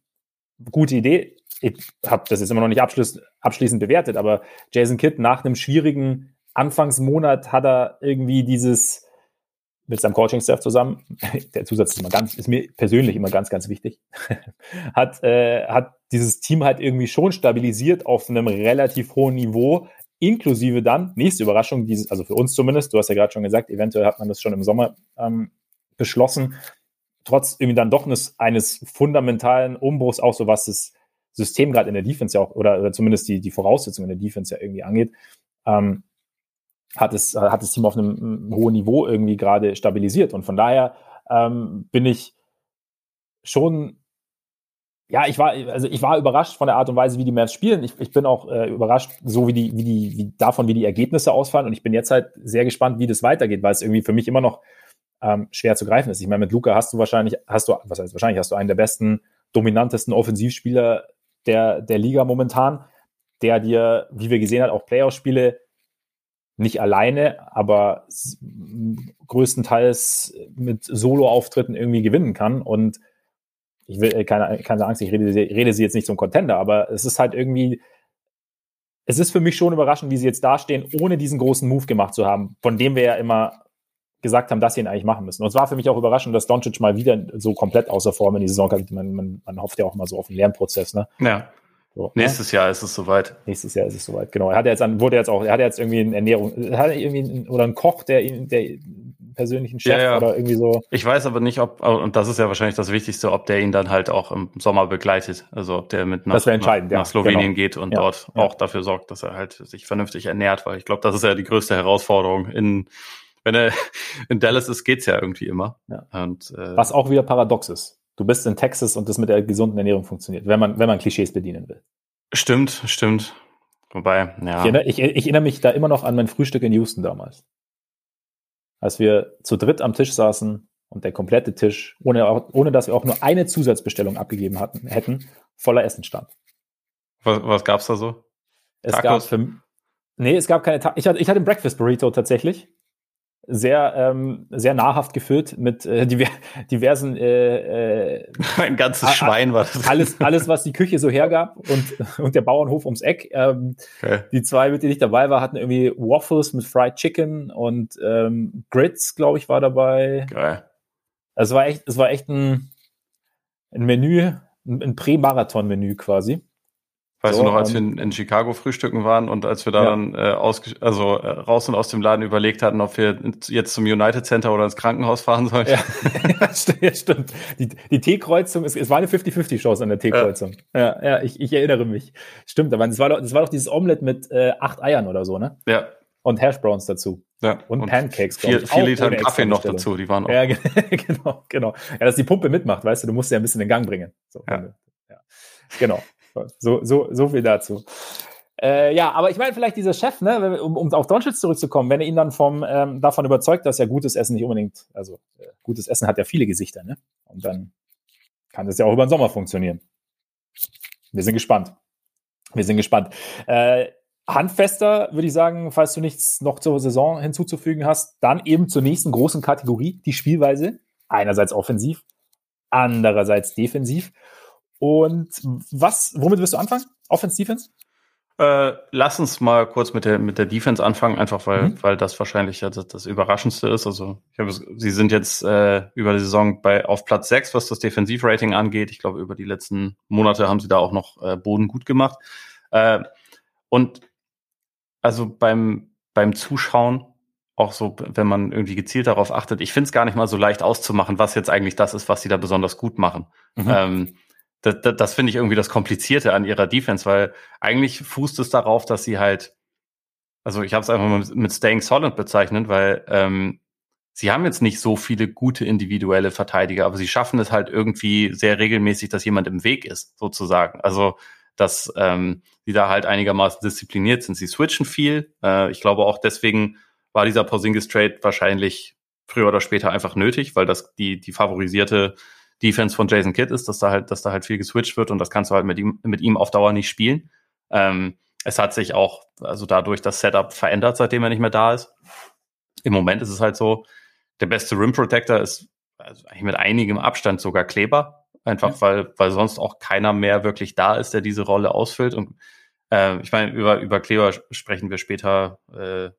gute Idee. Ich habe das jetzt immer noch nicht abschließend, abschließend bewertet, aber Jason Kidd nach einem schwierigen Anfangsmonat hat er irgendwie dieses mit seinem Coaching-Staff zusammen, der Zusatz ist, immer ganz, ist mir persönlich immer ganz, ganz wichtig, hat, äh, hat dieses Team halt irgendwie schon stabilisiert auf einem relativ hohen Niveau, inklusive dann, nächste Überraschung, dieses, also für uns zumindest, du hast ja gerade schon gesagt, eventuell hat man das schon im Sommer ähm, beschlossen, trotz irgendwie dann doch eines, eines fundamentalen Umbruchs, auch so was das System gerade in der Defense ja auch, oder, oder zumindest die, die Voraussetzungen in der Defense ja irgendwie angeht, ähm, hat, es, hat das Team auf einem, einem hohen Niveau irgendwie gerade stabilisiert. Und von daher ähm, bin ich schon ja, ich war, also ich war überrascht von der Art und Weise, wie die Mavs spielen. Ich, ich bin auch äh, überrascht, so wie die, wie die, wie davon, wie die Ergebnisse ausfallen. Und ich bin jetzt halt sehr gespannt, wie das weitergeht, weil es irgendwie für mich immer noch ähm, schwer zu greifen ist. Ich meine, mit Luca hast du wahrscheinlich, hast du, was heißt wahrscheinlich, hast du einen der besten, dominantesten Offensivspieler der, der Liga momentan, der dir, wie wir gesehen haben, auch Playoff-Spiele nicht alleine, aber größtenteils mit Solo-Auftritten irgendwie gewinnen kann. Und ich will keine, keine Angst, ich rede, rede sie jetzt nicht zum Contender, aber es ist halt irgendwie, es ist für mich schon überraschend, wie sie jetzt dastehen, ohne diesen großen Move gemacht zu haben, von dem wir ja immer gesagt haben, dass sie ihn eigentlich machen müssen. Und es war für mich auch überraschend, dass Doncic mal wieder so komplett außer Form in die Saison kommt. Man, man, man hofft ja auch mal so auf einen Lernprozess, ne? Ja. So, Nächstes ne? Jahr ist es soweit. Nächstes Jahr ist es soweit, genau. Er hat jetzt an, wurde jetzt auch, er hat jetzt irgendwie eine Ernährung, hat irgendwie einen, oder einen Koch, der ihn, der persönlichen Chef ja, ja. oder irgendwie so. Ich weiß aber nicht, ob, und das ist ja wahrscheinlich das Wichtigste, ob der ihn dann halt auch im Sommer begleitet. Also ob der mit nach, nach, nach Slowenien genau. geht und dort auch dafür sorgt, dass er halt sich vernünftig ernährt, weil ich glaube, das ist ja die größte Herausforderung in wenn er in Dallas ist, geht's ja irgendwie immer. Und, äh, Was auch wieder paradox ist du bist in Texas und das mit der gesunden Ernährung funktioniert, wenn man, wenn man Klischees bedienen will. Stimmt, stimmt. Wobei, ja. Ich erinnere, ich, ich erinnere mich da immer noch an mein Frühstück in Houston damals. Als wir zu dritt am Tisch saßen und der komplette Tisch, ohne, ohne dass wir auch nur eine Zusatzbestellung abgegeben hatten, hätten, voller Essen stand. Was, was gab's da so? Es Tacos? gab für, nee, es gab keine Tacos. Ich hatte, ich hatte einen Breakfast Burrito tatsächlich sehr, ähm, sehr nahrhaft gefüllt mit äh, diversen äh, äh, ein ganzes Schwein war das. Alles, alles, was die Küche so hergab und, und der Bauernhof ums Eck. Ähm, okay. Die zwei, mit denen ich dabei war, hatten irgendwie Waffles mit Fried Chicken und ähm, Grits, glaube ich, war dabei. Geil. Es war echt, es war echt ein, ein Menü, ein, ein Prä-Marathon-Menü quasi. Weißt so, du noch, als ähm, wir in, in, Chicago frühstück waren und als wir da ja. dann äh, aus, also äh, raus und aus dem Laden überlegt hatten, ob wir jetzt zum United Center oder ins Krankenhaus fahren sollen. Ja, ja stimmt. Die, die T-Kreuzung, es, es war eine 50-50-Chance an der T-Kreuzung. Ja. ja, ja, ich, ich erinnere mich. Stimmt, aber es war doch, das war doch dieses Omelette mit äh, acht Eiern oder so, ne? Ja. Und Hash Browns dazu. Ja. Und, und Pancakes. Vier, vier Liter Kaffee noch dazu, die waren auch. Ja, genau, genau. Ja, dass die Pumpe mitmacht, weißt du, du musst ja ein bisschen in Gang bringen. So, ja. Genau. So, so, so viel dazu. Äh, ja, aber ich meine, vielleicht dieser Chef, ne, um, um auf Donchitz zurückzukommen, wenn er ihn dann vom, ähm, davon überzeugt, dass ja gutes Essen nicht unbedingt, also äh, gutes Essen hat ja viele Gesichter, ne? Und dann kann das ja auch über den Sommer funktionieren. Wir sind gespannt. Wir sind gespannt. Äh, handfester, würde ich sagen, falls du nichts noch zur Saison hinzuzufügen hast, dann eben zur nächsten großen Kategorie, die Spielweise. Einerseits offensiv, andererseits defensiv. Und was, womit wirst du anfangen? Offense, Defense? Äh, lass uns mal kurz mit der, mit der Defense anfangen, einfach weil, mhm. weil das wahrscheinlich ja das, das Überraschendste ist. Also, ich habe, sie sind jetzt äh, über die Saison bei, auf Platz 6, was das Defensivrating angeht. Ich glaube, über die letzten Monate haben sie da auch noch äh, Boden gut gemacht. Äh, und also beim, beim Zuschauen, auch so, wenn man irgendwie gezielt darauf achtet, ich finde es gar nicht mal so leicht auszumachen, was jetzt eigentlich das ist, was sie da besonders gut machen. Mhm. Ähm, das, das, das finde ich irgendwie das Komplizierte an ihrer Defense, weil eigentlich fußt es darauf, dass sie halt, also ich habe es einfach mal mit, mit Staying Solid bezeichnet, weil ähm, sie haben jetzt nicht so viele gute individuelle Verteidiger, aber sie schaffen es halt irgendwie sehr regelmäßig, dass jemand im Weg ist, sozusagen. Also dass ähm, die da halt einigermaßen diszipliniert sind. Sie switchen viel. Äh, ich glaube auch deswegen war dieser Porzingis Trade wahrscheinlich früher oder später einfach nötig, weil das die die favorisierte Defense von Jason Kidd ist, dass da halt, dass da halt viel geswitcht wird und das kannst du halt mit ihm, mit ihm auf Dauer nicht spielen. Ähm, es hat sich auch, also dadurch das Setup verändert, seitdem er nicht mehr da ist. Im Moment ist es halt so, der beste Rim Protector ist also eigentlich mit einigem Abstand sogar Kleber. Einfach ja. weil, weil sonst auch keiner mehr wirklich da ist, der diese Rolle ausfüllt. Und äh, ich meine, über, über Kleber sprechen wir später äh,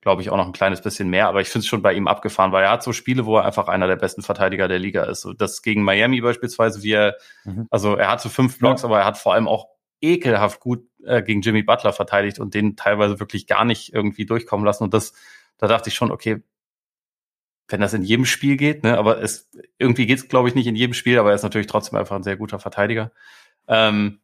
glaube ich, auch noch ein kleines bisschen mehr. Aber ich finde es schon bei ihm abgefahren, weil er hat so Spiele, wo er einfach einer der besten Verteidiger der Liga ist. So das gegen Miami beispielsweise, wie er, mhm. also er hat so fünf Blocks, ja. aber er hat vor allem auch ekelhaft gut äh, gegen Jimmy Butler verteidigt und den teilweise wirklich gar nicht irgendwie durchkommen lassen. Und das, da dachte ich schon, okay, wenn das in jedem Spiel geht, ne, aber es irgendwie geht es, glaube ich, nicht in jedem Spiel, aber er ist natürlich trotzdem einfach ein sehr guter Verteidiger. Ähm,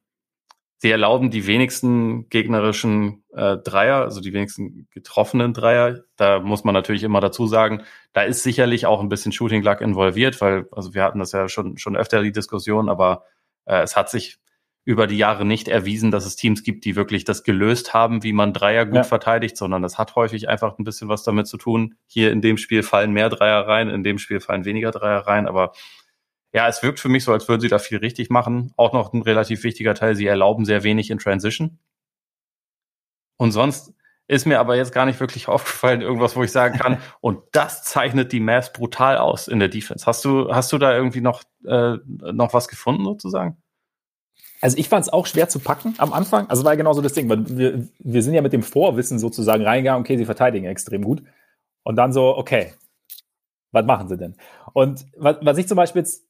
Sie erlauben die wenigsten gegnerischen äh, Dreier, also die wenigsten getroffenen Dreier. Da muss man natürlich immer dazu sagen, da ist sicherlich auch ein bisschen Shooting Luck involviert, weil, also wir hatten das ja schon, schon öfter die Diskussion, aber äh, es hat sich über die Jahre nicht erwiesen, dass es Teams gibt, die wirklich das gelöst haben, wie man Dreier gut ja. verteidigt, sondern das hat häufig einfach ein bisschen was damit zu tun. Hier in dem Spiel fallen mehr Dreier rein, in dem Spiel fallen weniger Dreier rein, aber ja, es wirkt für mich so, als würden sie da viel richtig machen. Auch noch ein relativ wichtiger Teil, sie erlauben sehr wenig in Transition. Und sonst ist mir aber jetzt gar nicht wirklich aufgefallen, irgendwas, wo ich sagen kann, und das zeichnet die Mavs brutal aus in der Defense. Hast du, hast du da irgendwie noch, äh, noch was gefunden sozusagen? Also ich fand es auch schwer zu packen am Anfang. Also war ja genauso das Ding, weil wir, wir sind ja mit dem Vorwissen sozusagen reingegangen, okay, sie verteidigen extrem gut. Und dann so, okay, was machen sie denn? Und was, was ich zum Beispiel jetzt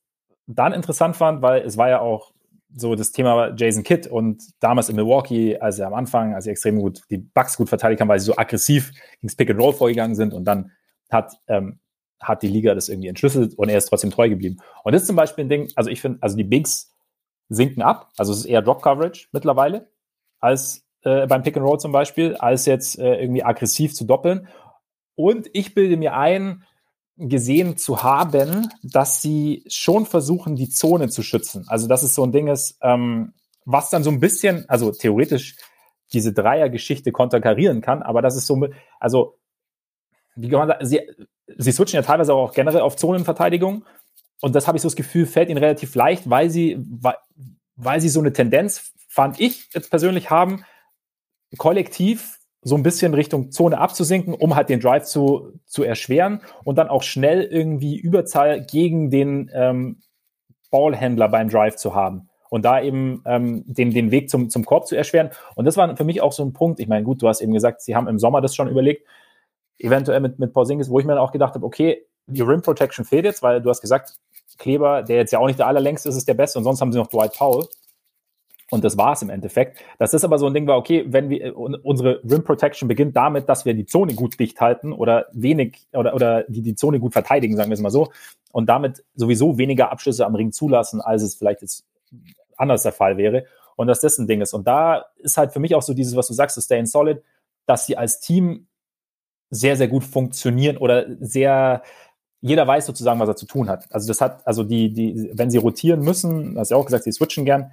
dann interessant fand, weil es war ja auch so das Thema Jason Kidd und damals in Milwaukee, als er am Anfang, als sie extrem gut die Bucks gut verteidigt haben, weil sie so aggressiv gegen Pick and Roll vorgegangen sind und dann hat ähm, hat die Liga das irgendwie entschlüsselt und er ist trotzdem treu geblieben. Und das ist zum Beispiel ein Ding, also ich finde, also die Bigs sinken ab. Also es ist eher Drop Coverage mittlerweile als äh, beim Pick and Roll zum Beispiel, als jetzt äh, irgendwie aggressiv zu doppeln. Und ich bilde mir ein, gesehen zu haben, dass sie schon versuchen, die Zone zu schützen. Also dass es so ein Ding ist, ähm, was dann so ein bisschen, also theoretisch diese Dreier-Geschichte konterkarieren kann, aber das ist so, also wie kann man sagen, sie, sie switchen ja teilweise auch generell auf Zonenverteidigung und das habe ich so das Gefühl, fällt ihnen relativ leicht, weil sie, weil, weil sie so eine Tendenz, fand ich jetzt persönlich haben, kollektiv so ein bisschen Richtung Zone abzusinken, um halt den Drive zu, zu erschweren und dann auch schnell irgendwie Überzahl gegen den ähm, Ballhändler beim Drive zu haben und da eben ähm, den, den Weg zum, zum Korb zu erschweren. Und das war für mich auch so ein Punkt. Ich meine, gut, du hast eben gesagt, sie haben im Sommer das schon überlegt, eventuell mit, mit Porzingis, wo ich mir dann auch gedacht habe, okay, die Rim Protection fehlt jetzt, weil du hast gesagt, Kleber, der jetzt ja auch nicht der allerlängste ist, ist der Beste und sonst haben sie noch Dwight Powell. Und das war es im Endeffekt. Das ist aber so ein Ding war, okay, wenn wir, äh, unsere Rim Protection beginnt damit, dass wir die Zone gut dicht halten oder wenig, oder, oder die, die Zone gut verteidigen, sagen wir es mal so, und damit sowieso weniger Abschlüsse am Ring zulassen, als es vielleicht jetzt anders der Fall wäre. Und dass das ein Ding ist. Und da ist halt für mich auch so dieses, was du sagst, das Staying Solid, dass sie als Team sehr, sehr gut funktionieren oder sehr, jeder weiß sozusagen, was er zu tun hat. Also das hat, also die, die, wenn sie rotieren müssen, hast du ja auch gesagt, sie switchen gern,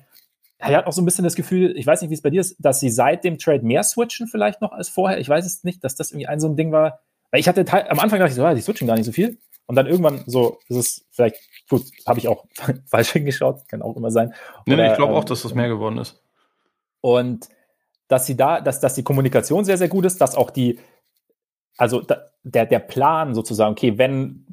er hat auch so ein bisschen das Gefühl, ich weiß nicht, wie es bei dir ist, dass sie seit dem Trade mehr switchen vielleicht noch als vorher. Ich weiß es nicht, dass das irgendwie ein so ein Ding war. Weil ich hatte am Anfang dachte ich so, ah, die switchen gar nicht so viel. Und dann irgendwann so ist es vielleicht, gut, habe ich auch falsch hingeschaut, kann auch immer sein. Nee, Oder, nee, ich glaube ähm, auch, dass das mehr geworden ist. Und dass sie da, dass, dass die Kommunikation sehr, sehr gut ist, dass auch die, also der, der Plan sozusagen, okay, wenn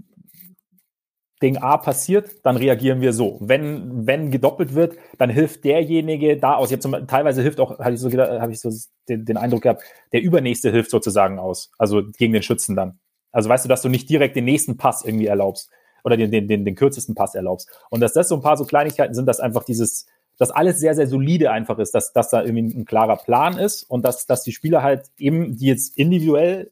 Ding A passiert, dann reagieren wir so. Wenn, wenn gedoppelt wird, dann hilft derjenige da aus. Ich zum, teilweise hilft auch, habe ich so, hab ich so den, den, Eindruck gehabt, der Übernächste hilft sozusagen aus. Also gegen den Schützen dann. Also weißt du, dass du nicht direkt den nächsten Pass irgendwie erlaubst oder den, den, den, den kürzesten Pass erlaubst. Und dass das so ein paar so Kleinigkeiten sind, dass einfach dieses, dass alles sehr, sehr solide einfach ist, dass, dass da irgendwie ein klarer Plan ist und dass, dass die Spieler halt eben, die jetzt individuell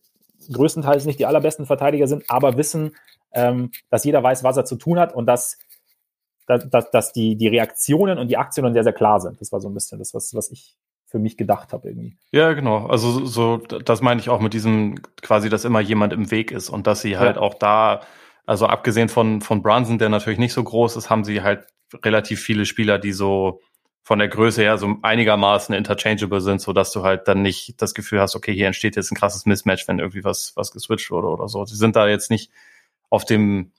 größtenteils nicht die allerbesten Verteidiger sind, aber wissen, ähm, dass jeder weiß, was er zu tun hat und dass, dass, dass die, die Reaktionen und die Aktionen sehr, sehr klar sind. Das war so ein bisschen das, was, was ich für mich gedacht habe irgendwie. Ja, genau. Also so, das meine ich auch mit diesem quasi, dass immer jemand im Weg ist und dass sie halt ja. auch da, also abgesehen von, von Brunson, der natürlich nicht so groß ist, haben sie halt relativ viele Spieler, die so von der Größe her so einigermaßen interchangeable sind, so dass du halt dann nicht das Gefühl hast, okay, hier entsteht jetzt ein krasses Mismatch, wenn irgendwie was, was geswitcht wurde oder so. Sie sind da jetzt nicht auf dem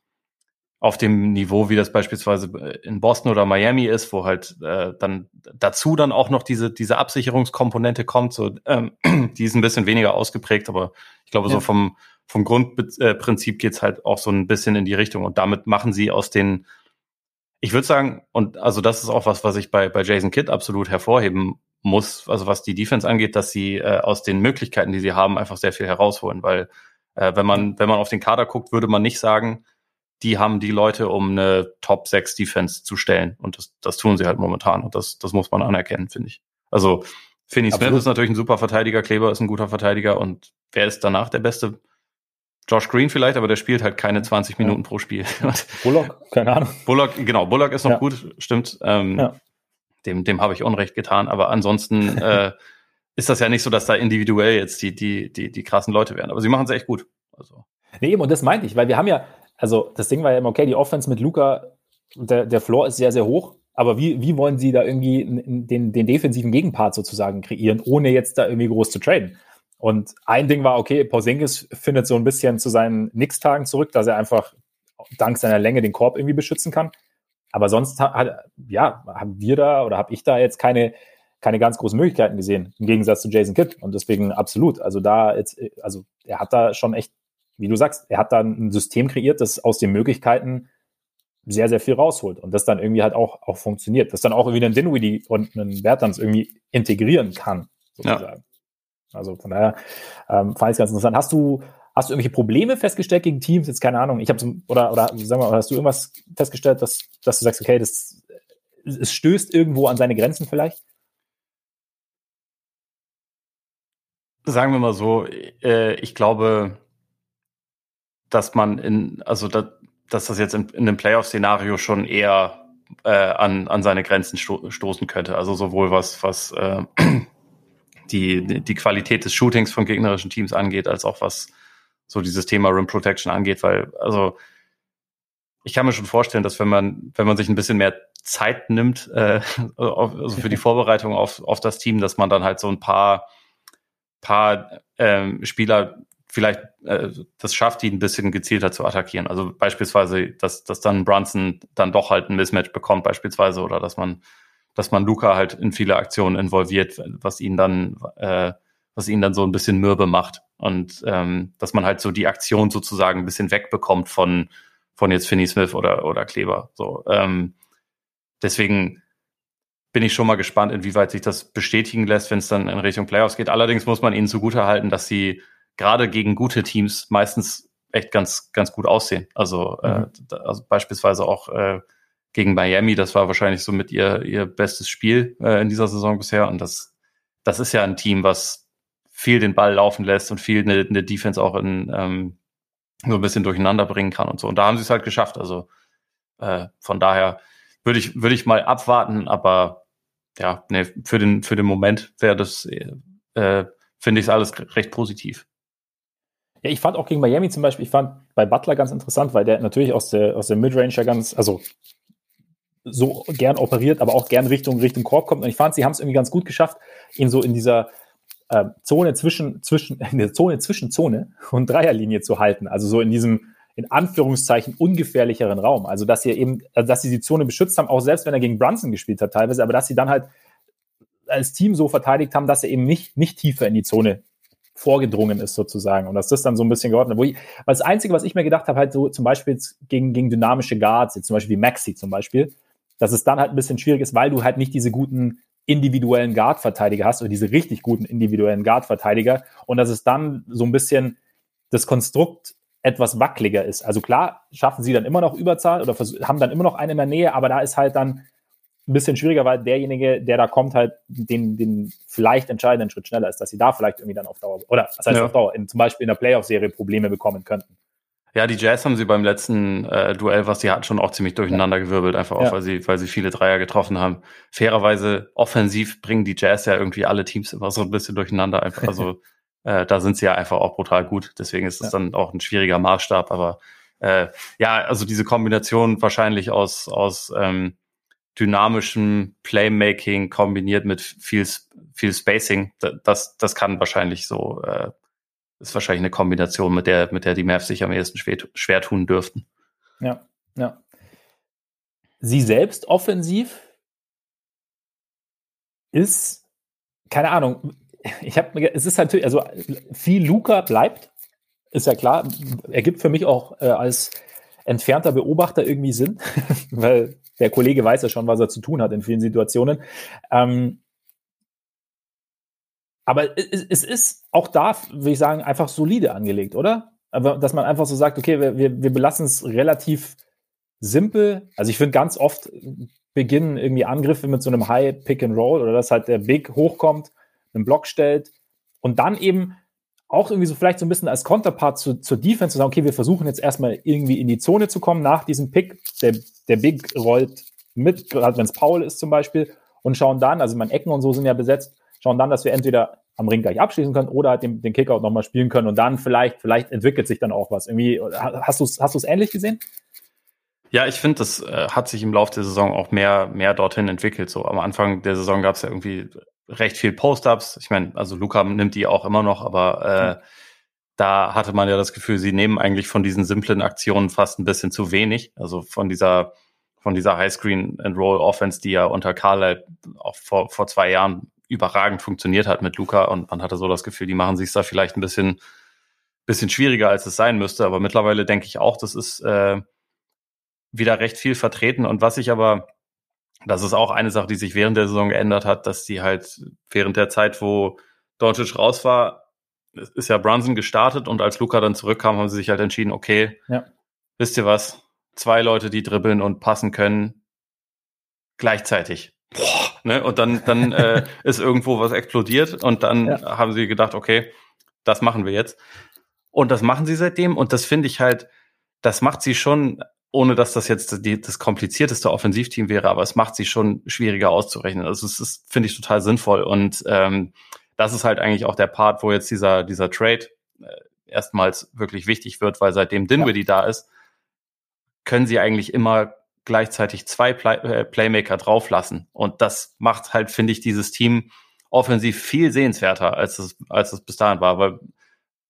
auf dem Niveau, wie das beispielsweise in Boston oder Miami ist, wo halt äh, dann dazu dann auch noch diese diese Absicherungskomponente kommt, so ähm, die ist ein bisschen weniger ausgeprägt, aber ich glaube ja. so vom vom Grundprinzip äh, geht's halt auch so ein bisschen in die Richtung und damit machen sie aus den ich würde sagen und also das ist auch was, was ich bei bei Jason Kidd absolut hervorheben muss, also was die Defense angeht, dass sie äh, aus den Möglichkeiten, die sie haben, einfach sehr viel herausholen, weil äh, wenn man, wenn man auf den Kader guckt, würde man nicht sagen, die haben die Leute, um eine Top 6 Defense zu stellen. Und das, das tun sie halt momentan. Und das, das muss man anerkennen, finde ich. Also, Finney Smith ist natürlich ein super Verteidiger, Kleber ist ein guter Verteidiger und wer ist danach der Beste? Josh Green vielleicht, aber der spielt halt keine 20 Minuten ja. pro Spiel. Bullock, keine Ahnung. Bullock, genau, Bullock ist noch ja. gut, stimmt. Ähm, ja. Dem, dem habe ich Unrecht getan, aber ansonsten äh, ist das ja nicht so, dass da individuell jetzt die, die, die, die krassen Leute wären. Aber sie machen es echt gut. Also. Nee, eben, und das meinte ich, weil wir haben ja, also das Ding war ja immer, okay, die Offense mit Luca, der, der Floor ist sehr, sehr hoch. aber wie, wie wollen sie da irgendwie den, den defensiven Gegenpart sozusagen kreieren, ohne jetzt da irgendwie groß zu traden? Und ein Ding war, okay, Porzingis findet so ein bisschen zu seinen Nix-Tagen zurück, dass er einfach dank seiner Länge den Korb irgendwie beschützen kann. Aber sonst hat, ja, haben wir da oder habe ich da jetzt keine, keine ganz großen Möglichkeiten gesehen, im Gegensatz zu Jason Kidd. Und deswegen absolut. Also da jetzt, also er hat da schon echt, wie du sagst, er hat da ein System kreiert, das aus den Möglichkeiten sehr, sehr viel rausholt und das dann irgendwie halt auch, auch funktioniert. Das dann auch irgendwie einen Dinwiddie und einen Bertans irgendwie integrieren kann, sozusagen. Ja. Also von daher ähm, fand ich es ganz interessant. Hast du, hast du irgendwelche Probleme festgestellt gegen Teams? Jetzt keine Ahnung. Ich habe oder oder sag mal, hast du irgendwas festgestellt, dass, dass du sagst, okay, das es stößt irgendwo an seine Grenzen vielleicht? Sagen wir mal so, äh, ich glaube, dass man in, also da, dass das jetzt in, in einem Playoff-Szenario schon eher äh, an, an seine Grenzen sto stoßen könnte. Also sowohl was, was äh, die, die Qualität des Shootings von gegnerischen Teams angeht, als auch was so dieses Thema Rim Protection angeht, weil, also ich kann mir schon vorstellen, dass wenn man, wenn man sich ein bisschen mehr Zeit nimmt, äh, also für die Vorbereitung auf, auf das Team, dass man dann halt so ein paar, paar ähm, Spieler vielleicht äh, das schafft, ihn ein bisschen gezielter zu attackieren. Also beispielsweise, dass, dass dann Brunson dann doch halt ein Mismatch bekommt, beispielsweise, oder dass man, dass man Luca halt in viele Aktionen involviert, was ihn dann, äh, was ihn dann so ein bisschen mürbe macht. Und ähm, dass man halt so die Aktion sozusagen ein bisschen wegbekommt von, von jetzt Finney Smith oder, oder Kleber. So, ähm, deswegen bin ich schon mal gespannt, inwieweit sich das bestätigen lässt, wenn es dann in Richtung Playoffs geht. Allerdings muss man ihnen zugutehalten, dass sie gerade gegen gute Teams meistens echt ganz, ganz gut aussehen. Also, äh, mhm. äh, also beispielsweise auch äh, gegen Miami, das war wahrscheinlich so mit ihr, ihr bestes Spiel äh, in dieser Saison bisher. Und das, das ist ja ein Team, was viel den Ball laufen lässt und viel eine, eine Defense auch in ähm, so ein bisschen durcheinander bringen kann und so. Und da haben sie es halt geschafft. Also äh, von daher würde ich, würde ich mal abwarten, aber ja, nee, für den, für den Moment wäre das, äh, finde ich alles recht positiv. Ja, ich fand auch gegen Miami zum Beispiel, ich fand bei Butler ganz interessant, weil der natürlich aus der, aus der Midrange ja ganz, also so gern operiert, aber auch gern Richtung, Richtung Korb kommt. Und ich fand, sie haben es irgendwie ganz gut geschafft, ihn so in dieser äh, Zone zwischen, zwischen, in der Zone zwischen Zone und Dreierlinie zu halten. Also so in diesem, in Anführungszeichen, ungefährlicheren Raum. Also, dass sie eben, also dass sie die Zone beschützt haben, auch selbst wenn er gegen Brunson gespielt hat teilweise, aber dass sie dann halt als Team so verteidigt haben, dass er eben nicht, nicht tiefer in die Zone vorgedrungen ist sozusagen und dass das dann so ein bisschen geordnet. Weil das Einzige, was ich mir gedacht habe, halt so zum Beispiel gegen, gegen dynamische Guards, jetzt zum Beispiel wie Maxi zum Beispiel, dass es dann halt ein bisschen schwierig ist, weil du halt nicht diese guten individuellen Guard-Verteidiger hast oder diese richtig guten individuellen Guard-Verteidiger und dass es dann so ein bisschen das Konstrukt etwas wackeliger ist. Also klar, schaffen sie dann immer noch Überzahl oder haben dann immer noch einen in der Nähe, aber da ist halt dann ein bisschen schwieriger, weil derjenige, der da kommt, halt den, den vielleicht entscheidenden Schritt schneller ist, dass sie da vielleicht irgendwie dann auf Dauer, oder was heißt ja. auf Dauer, in, zum Beispiel in der Playoff-Serie Probleme bekommen könnten. Ja, die Jazz haben sie beim letzten äh, Duell, was sie hatten, schon auch ziemlich durcheinander gewirbelt, einfach auch, ja. weil sie, weil sie viele Dreier getroffen haben. Fairerweise offensiv bringen die Jazz ja irgendwie alle Teams immer so ein bisschen durcheinander. Einfach, also äh, da sind sie ja einfach auch brutal gut. Deswegen ist es ja. dann auch ein schwieriger Maßstab. Aber äh, ja, also diese Kombination wahrscheinlich aus, aus ähm, dynamischem Playmaking kombiniert mit viel, viel Spacing, das, das kann wahrscheinlich so, äh, ist wahrscheinlich eine Kombination, mit der, mit der die Mavs sich am ehesten schwer, schwer tun dürften. Ja, ja. Sie selbst offensiv ist, keine Ahnung, ich habe, es ist natürlich, also viel Luca bleibt, ist ja klar, ergibt für mich auch äh, als entfernter Beobachter irgendwie Sinn, weil der Kollege weiß ja schon, was er zu tun hat in vielen Situationen. Ähm, aber es, es, ist auch da, würde ich sagen, einfach solide angelegt, oder? Aber dass man einfach so sagt, okay, wir, wir, wir belassen es relativ simpel. Also ich finde ganz oft beginnen irgendwie Angriffe mit so einem High Pick and Roll oder dass halt der Big hochkommt, einen Block stellt und dann eben auch irgendwie so vielleicht so ein bisschen als Konterpart zu, zur Defense zu sagen, okay, wir versuchen jetzt erstmal irgendwie in die Zone zu kommen nach diesem Pick. Der, der Big rollt mit, gerade wenn es Paul ist zum Beispiel, und schauen dann, also meine Ecken und so sind ja besetzt, schauen dann, dass wir entweder am Ring gleich abschließen können oder halt den, den Kickout nochmal spielen können und dann vielleicht, vielleicht entwickelt sich dann auch was. Irgendwie, hast du es hast ähnlich gesehen? Ja, ich finde, das äh, hat sich im Laufe der Saison auch mehr, mehr dorthin entwickelt. So am Anfang der Saison gab es ja irgendwie recht viel Post-ups. Ich meine, also Luca nimmt die auch immer noch, aber äh, da hatte man ja das Gefühl, sie nehmen eigentlich von diesen simplen Aktionen fast ein bisschen zu wenig. Also von dieser von dieser Highscreen and Roll Offense, die ja unter Carlisle auch vor, vor zwei Jahren überragend funktioniert hat mit Luca und man hatte so das Gefühl, die machen sich da vielleicht ein bisschen bisschen schwieriger, als es sein müsste. Aber mittlerweile denke ich auch, das ist äh, wieder recht viel vertreten. Und was ich aber, das ist auch eine Sache, die sich während der Saison geändert hat, dass die halt während der Zeit, wo Doncic raus war, ist ja Brunson gestartet und als Luca dann zurückkam, haben sie sich halt entschieden, okay, ja. wisst ihr was, zwei Leute, die dribbeln und passen können, gleichzeitig. Boah, ne? Und dann, dann äh, ist irgendwo was explodiert und dann ja. haben sie gedacht, okay, das machen wir jetzt. Und das machen sie seitdem und das finde ich halt, das macht sie schon, ohne dass das jetzt die, das komplizierteste Offensivteam wäre, aber es macht sie schon schwieriger auszurechnen. Also es ist, finde ich, total sinnvoll und ähm, das ist halt eigentlich auch der Part, wo jetzt dieser, dieser Trade äh, erstmals wirklich wichtig wird, weil seitdem Dinwiddie ja. da ist, können sie eigentlich immer gleichzeitig zwei Play äh, Playmaker drauflassen. Und das macht halt, finde ich, dieses Team offensiv viel sehenswerter, als es, als es bis dahin war, weil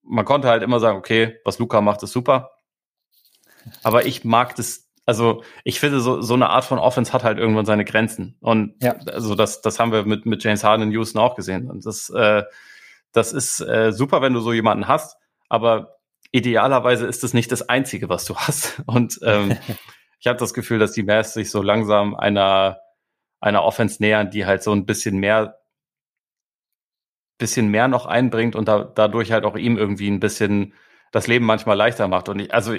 man konnte halt immer sagen, okay, was Luca macht, ist super. Aber ich mag das, also ich finde, so, so eine Art von Offense hat halt irgendwann seine Grenzen. Und ja. also das, das haben wir mit, mit James Harden in Houston auch gesehen. Und das, äh, das ist äh, super, wenn du so jemanden hast, aber idealerweise ist es nicht das Einzige, was du hast. Und ähm, ich habe das Gefühl, dass die Mavs sich so langsam einer, einer Offense nähern, die halt so ein bisschen mehr bisschen mehr noch einbringt und da, dadurch halt auch ihm irgendwie ein bisschen das Leben manchmal leichter macht. Und ich, also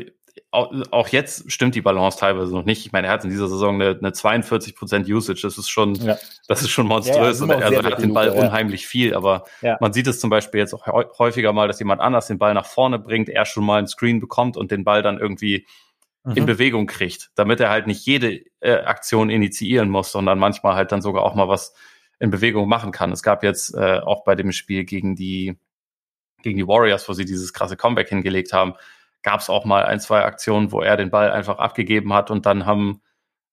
auch, jetzt stimmt die Balance teilweise noch nicht. Ich meine, er hat in dieser Saison eine, eine 42 Prozent Usage. Das ist schon, ja. das ist schon monströs. Ja, ja, also er hat den Ball Luke, unheimlich viel, aber man sieht es zum Beispiel jetzt auch häufiger mal, dass jemand anders den Ball nach vorne bringt, er schon mal einen Screen bekommt und den Ball dann irgendwie mhm. in Bewegung kriegt, damit er halt nicht jede äh, Aktion initiieren muss, sondern manchmal halt dann sogar auch mal was in Bewegung machen kann. Es gab jetzt äh, auch bei dem Spiel gegen die gegen die Warriors, wo sie dieses krasse Comeback hingelegt haben, gab es auch mal ein, zwei Aktionen, wo er den Ball einfach abgegeben hat und dann haben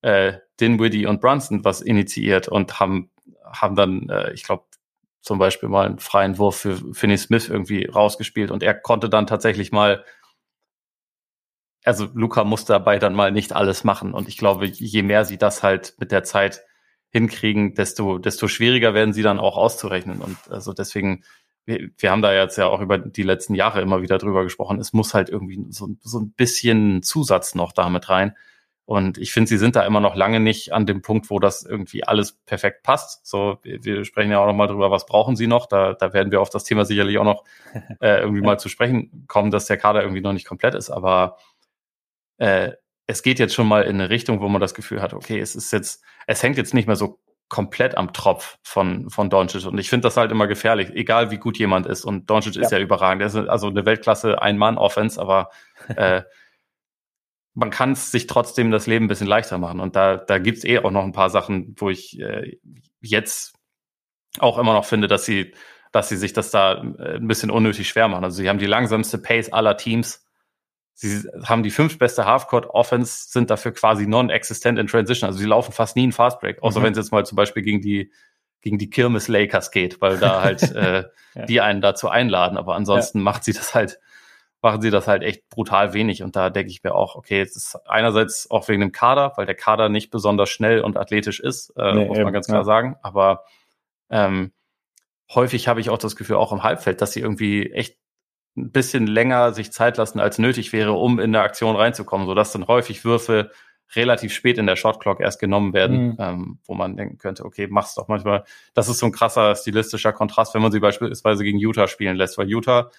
äh, Dinwiddie und Brunson was initiiert und haben, haben dann, äh, ich glaube, zum Beispiel mal einen freien Wurf für Finney Smith irgendwie rausgespielt und er konnte dann tatsächlich mal, also Luca musste dabei dann mal nicht alles machen und ich glaube, je mehr sie das halt mit der Zeit hinkriegen, desto, desto schwieriger werden sie dann auch auszurechnen und also deswegen wir, wir haben da jetzt ja auch über die letzten Jahre immer wieder drüber gesprochen, es muss halt irgendwie so, so ein bisschen Zusatz noch damit rein. Und ich finde, sie sind da immer noch lange nicht an dem Punkt, wo das irgendwie alles perfekt passt. So, wir, sprechen ja auch noch mal drüber, was brauchen sie noch. Da, da werden wir auf das Thema sicherlich auch noch äh, irgendwie mal zu sprechen kommen, dass der Kader irgendwie noch nicht komplett ist. Aber äh, es geht jetzt schon mal in eine Richtung, wo man das Gefühl hat, okay, es ist jetzt, es hängt jetzt nicht mehr so komplett am Tropf von, von Doncic. Und ich finde das halt immer gefährlich, egal wie gut jemand ist. Und Doncic ja. ist ja überragend. Er ist also eine Weltklasse Ein-Mann-Offense, aber äh, man kann es sich trotzdem das Leben ein bisschen leichter machen. Und da, da gibt's eh auch noch ein paar Sachen, wo ich äh, jetzt auch immer noch finde, dass sie, dass sie sich das da äh, ein bisschen unnötig schwer machen. Also sie haben die langsamste Pace aller Teams Sie haben die fünftbeste Halfcourt-Offense, sind dafür quasi non-existent in Transition. Also sie laufen fast nie in Fastbreak, außer mhm. wenn es jetzt mal zum Beispiel gegen die gegen die Kirmes Lakers geht, weil da halt äh, ja. die einen dazu einladen. Aber ansonsten ja. macht sie das halt, machen sie das halt echt brutal wenig. Und da denke ich mir auch, okay, jetzt ist einerseits auch wegen dem Kader, weil der Kader nicht besonders schnell und athletisch ist, äh, nee, muss man eben, ganz klar ja. sagen. Aber ähm, häufig habe ich auch das Gefühl, auch im Halbfeld, dass sie irgendwie echt ein bisschen länger sich Zeit lassen, als nötig wäre, um in der Aktion reinzukommen, sodass dann häufig Würfe relativ spät in der Shotclock erst genommen werden, mhm. ähm, wo man denken könnte, okay, mach's doch manchmal. Das ist so ein krasser stilistischer Kontrast, wenn man sie beispielsweise gegen Utah spielen lässt, weil Utah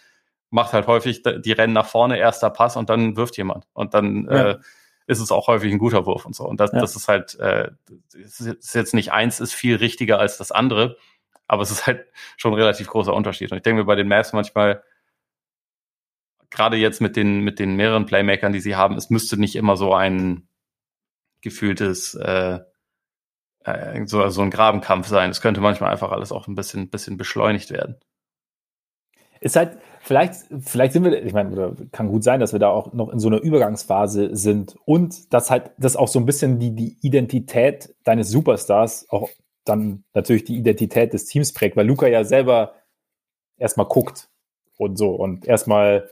macht halt häufig die Rennen nach vorne, erster Pass und dann wirft jemand. Und dann ja. äh, ist es auch häufig ein guter Wurf und so. Und das, ja. das ist halt, äh, ist jetzt nicht eins ist viel richtiger als das andere, aber es ist halt schon ein relativ großer Unterschied. Und ich denke mir bei den Mavs manchmal, gerade jetzt mit den, mit den mehreren Playmakern, die sie haben, es müsste nicht immer so ein gefühltes, äh, äh, so, so ein Grabenkampf sein. Es könnte manchmal einfach alles auch ein bisschen, bisschen beschleunigt werden. Ist halt, vielleicht, vielleicht sind wir, ich meine, kann gut sein, dass wir da auch noch in so einer Übergangsphase sind und dass halt das auch so ein bisschen die, die Identität deines Superstars auch dann natürlich die Identität des Teams prägt, weil Luca ja selber erstmal guckt und so und erstmal,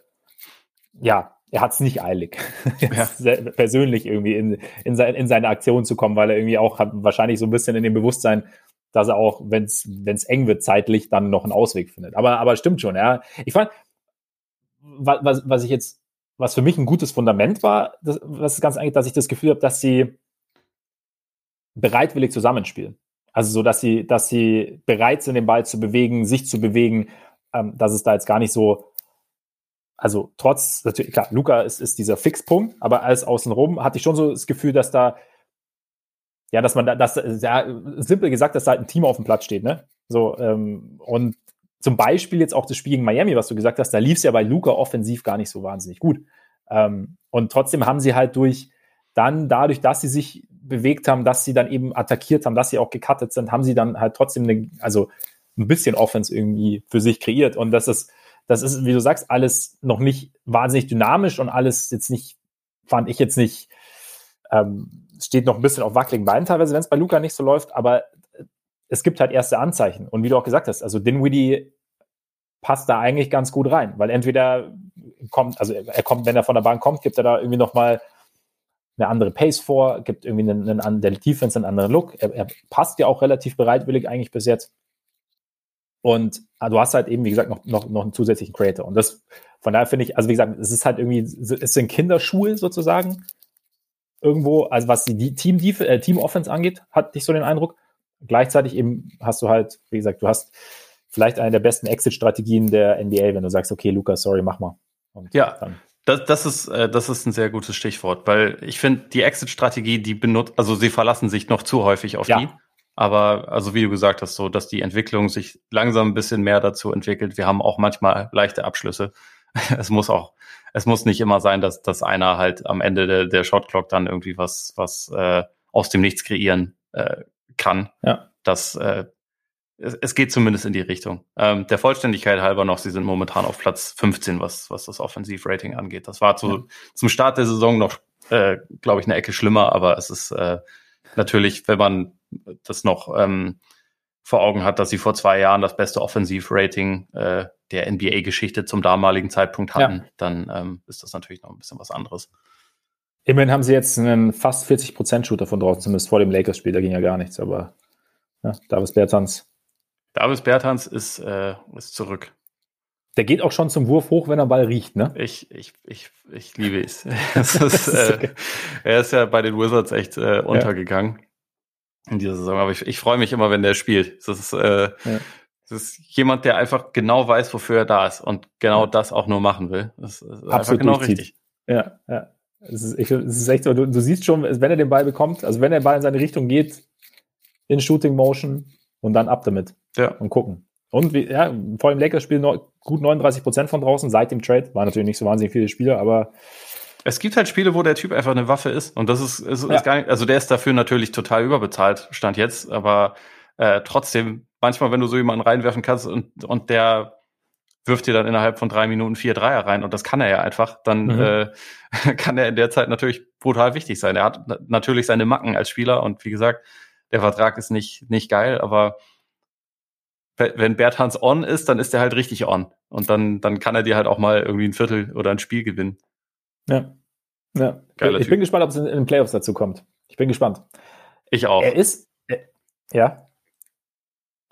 ja, er hat es nicht eilig, ja. persönlich irgendwie in, in, sein, in seine Aktion zu kommen, weil er irgendwie auch hat wahrscheinlich so ein bisschen in dem Bewusstsein, dass er auch, wenn es eng wird zeitlich, dann noch einen Ausweg findet. Aber, aber stimmt schon, ja. Ich fand, was, was ich jetzt, was für mich ein gutes Fundament war, das, was ist ganz eigentlich, dass ich das Gefühl habe, dass sie bereitwillig zusammenspielen. Also so, dass sie, dass sie bereit sind, den Ball zu bewegen, sich zu bewegen, ähm, dass es da jetzt gar nicht so, also trotz, natürlich, klar, Luca ist, ist dieser Fixpunkt, aber alles außenrum hatte ich schon so das Gefühl, dass da, ja, dass man da, dass, ja, simpel gesagt, dass da halt ein Team auf dem Platz steht, ne? So, ähm, und zum Beispiel jetzt auch das Spiel gegen Miami, was du gesagt hast, da lief es ja bei Luca offensiv gar nicht so wahnsinnig gut. Ähm, und trotzdem haben sie halt durch, dann dadurch, dass sie sich bewegt haben, dass sie dann eben attackiert haben, dass sie auch gecuttet sind, haben sie dann halt trotzdem eine, also ein bisschen Offense irgendwie für sich kreiert. Und das ist, das ist, wie du sagst, alles noch nicht wahnsinnig dynamisch und alles jetzt nicht, fand ich jetzt nicht, ähm, steht noch ein bisschen auf wackeligen Beinen teilweise, wenn es bei Luca nicht so läuft, aber es gibt halt erste Anzeichen. Und wie du auch gesagt hast, also Dinwiddie passt da eigentlich ganz gut rein, weil entweder kommt, also er kommt, wenn er von der Bahn kommt, gibt er da irgendwie nochmal eine andere Pace vor, gibt irgendwie einen, einen, einen der Defense einen anderen Look. Er, er, passt ja auch relativ bereitwillig eigentlich bis jetzt. Und ah, du hast halt eben, wie gesagt, noch, noch, noch einen zusätzlichen Creator. Und das, von daher finde ich, also wie gesagt, es ist halt irgendwie, es sind Kinderschuhe sozusagen. Irgendwo, also was die Team, äh, Team Offense angeht, hatte ich so den Eindruck. Gleichzeitig eben hast du halt, wie gesagt, du hast vielleicht eine der besten Exit-Strategien der NBA, wenn du sagst, okay, Lukas, sorry, mach mal. Und ja, dann das, das, ist, äh, das ist ein sehr gutes Stichwort, weil ich finde, die Exit-Strategie, die benutzt, also sie verlassen sich noch zu häufig auf ja. die. Aber also wie du gesagt hast, so, dass die Entwicklung sich langsam ein bisschen mehr dazu entwickelt. Wir haben auch manchmal leichte Abschlüsse. es muss auch, es muss nicht immer sein, dass, dass einer halt am Ende der, der Shotclock dann irgendwie was, was äh, aus dem Nichts kreieren äh, kann. Ja. Das, äh, es, es geht zumindest in die Richtung. Ähm, der Vollständigkeit halber noch, sie sind momentan auf Platz 15, was, was das Offensivrating angeht. Das war zu, ja. zum Start der Saison noch, äh, glaube ich, eine Ecke schlimmer, aber es ist äh, natürlich, wenn man das noch ähm, vor Augen hat, dass sie vor zwei Jahren das beste Offensivrating äh, der NBA-Geschichte zum damaligen Zeitpunkt hatten, ja. dann ähm, ist das natürlich noch ein bisschen was anderes. Immerhin haben sie jetzt einen fast 40%-Shooter von draußen, zumindest vor dem Lakers-Spiel, da ging ja gar nichts, aber ja, Davis Bertans Davis Bertans ist, äh, ist zurück. Der geht auch schon zum Wurf hoch, wenn er Ball riecht, ne? Ich, ich, ich, ich liebe es. ist, äh, er ist ja bei den Wizards echt äh, untergegangen. In dieser Saison. Aber ich, ich freue mich immer, wenn der spielt. Das ist, äh, ja. das ist jemand, der einfach genau weiß, wofür er da ist und genau ja. das auch nur machen will. Das ist Absolut einfach genau durchzieht. richtig. Ja, ja. Es ist, ich, es ist echt so, du, du siehst schon, wenn er den Ball bekommt, also wenn der Ball in seine Richtung geht, in Shooting Motion und dann ab damit. Ja. Und gucken. Und wie, ja, vor dem Lakers-Spiel gut 39 Prozent von draußen seit dem Trade. War natürlich nicht so wahnsinnig viele Spiele, aber. Es gibt halt Spiele, wo der Typ einfach eine Waffe ist. Und das ist, ist, ja. ist gar nicht, also der ist dafür natürlich total überbezahlt, stand jetzt, aber äh, trotzdem, manchmal, wenn du so jemanden reinwerfen kannst und, und der wirft dir dann innerhalb von drei Minuten vier Dreier rein und das kann er ja einfach, dann mhm. äh, kann er in der Zeit natürlich brutal wichtig sein. Er hat natürlich seine Macken als Spieler und wie gesagt, der Vertrag ist nicht, nicht geil, aber wenn Berthans on ist, dann ist er halt richtig on. Und dann, dann kann er dir halt auch mal irgendwie ein Viertel oder ein Spiel gewinnen. Ja. Ja. Geiler ich typ. bin gespannt, ob es in, in den Playoffs dazu kommt. Ich bin gespannt. Ich auch. Er ist, äh, ja.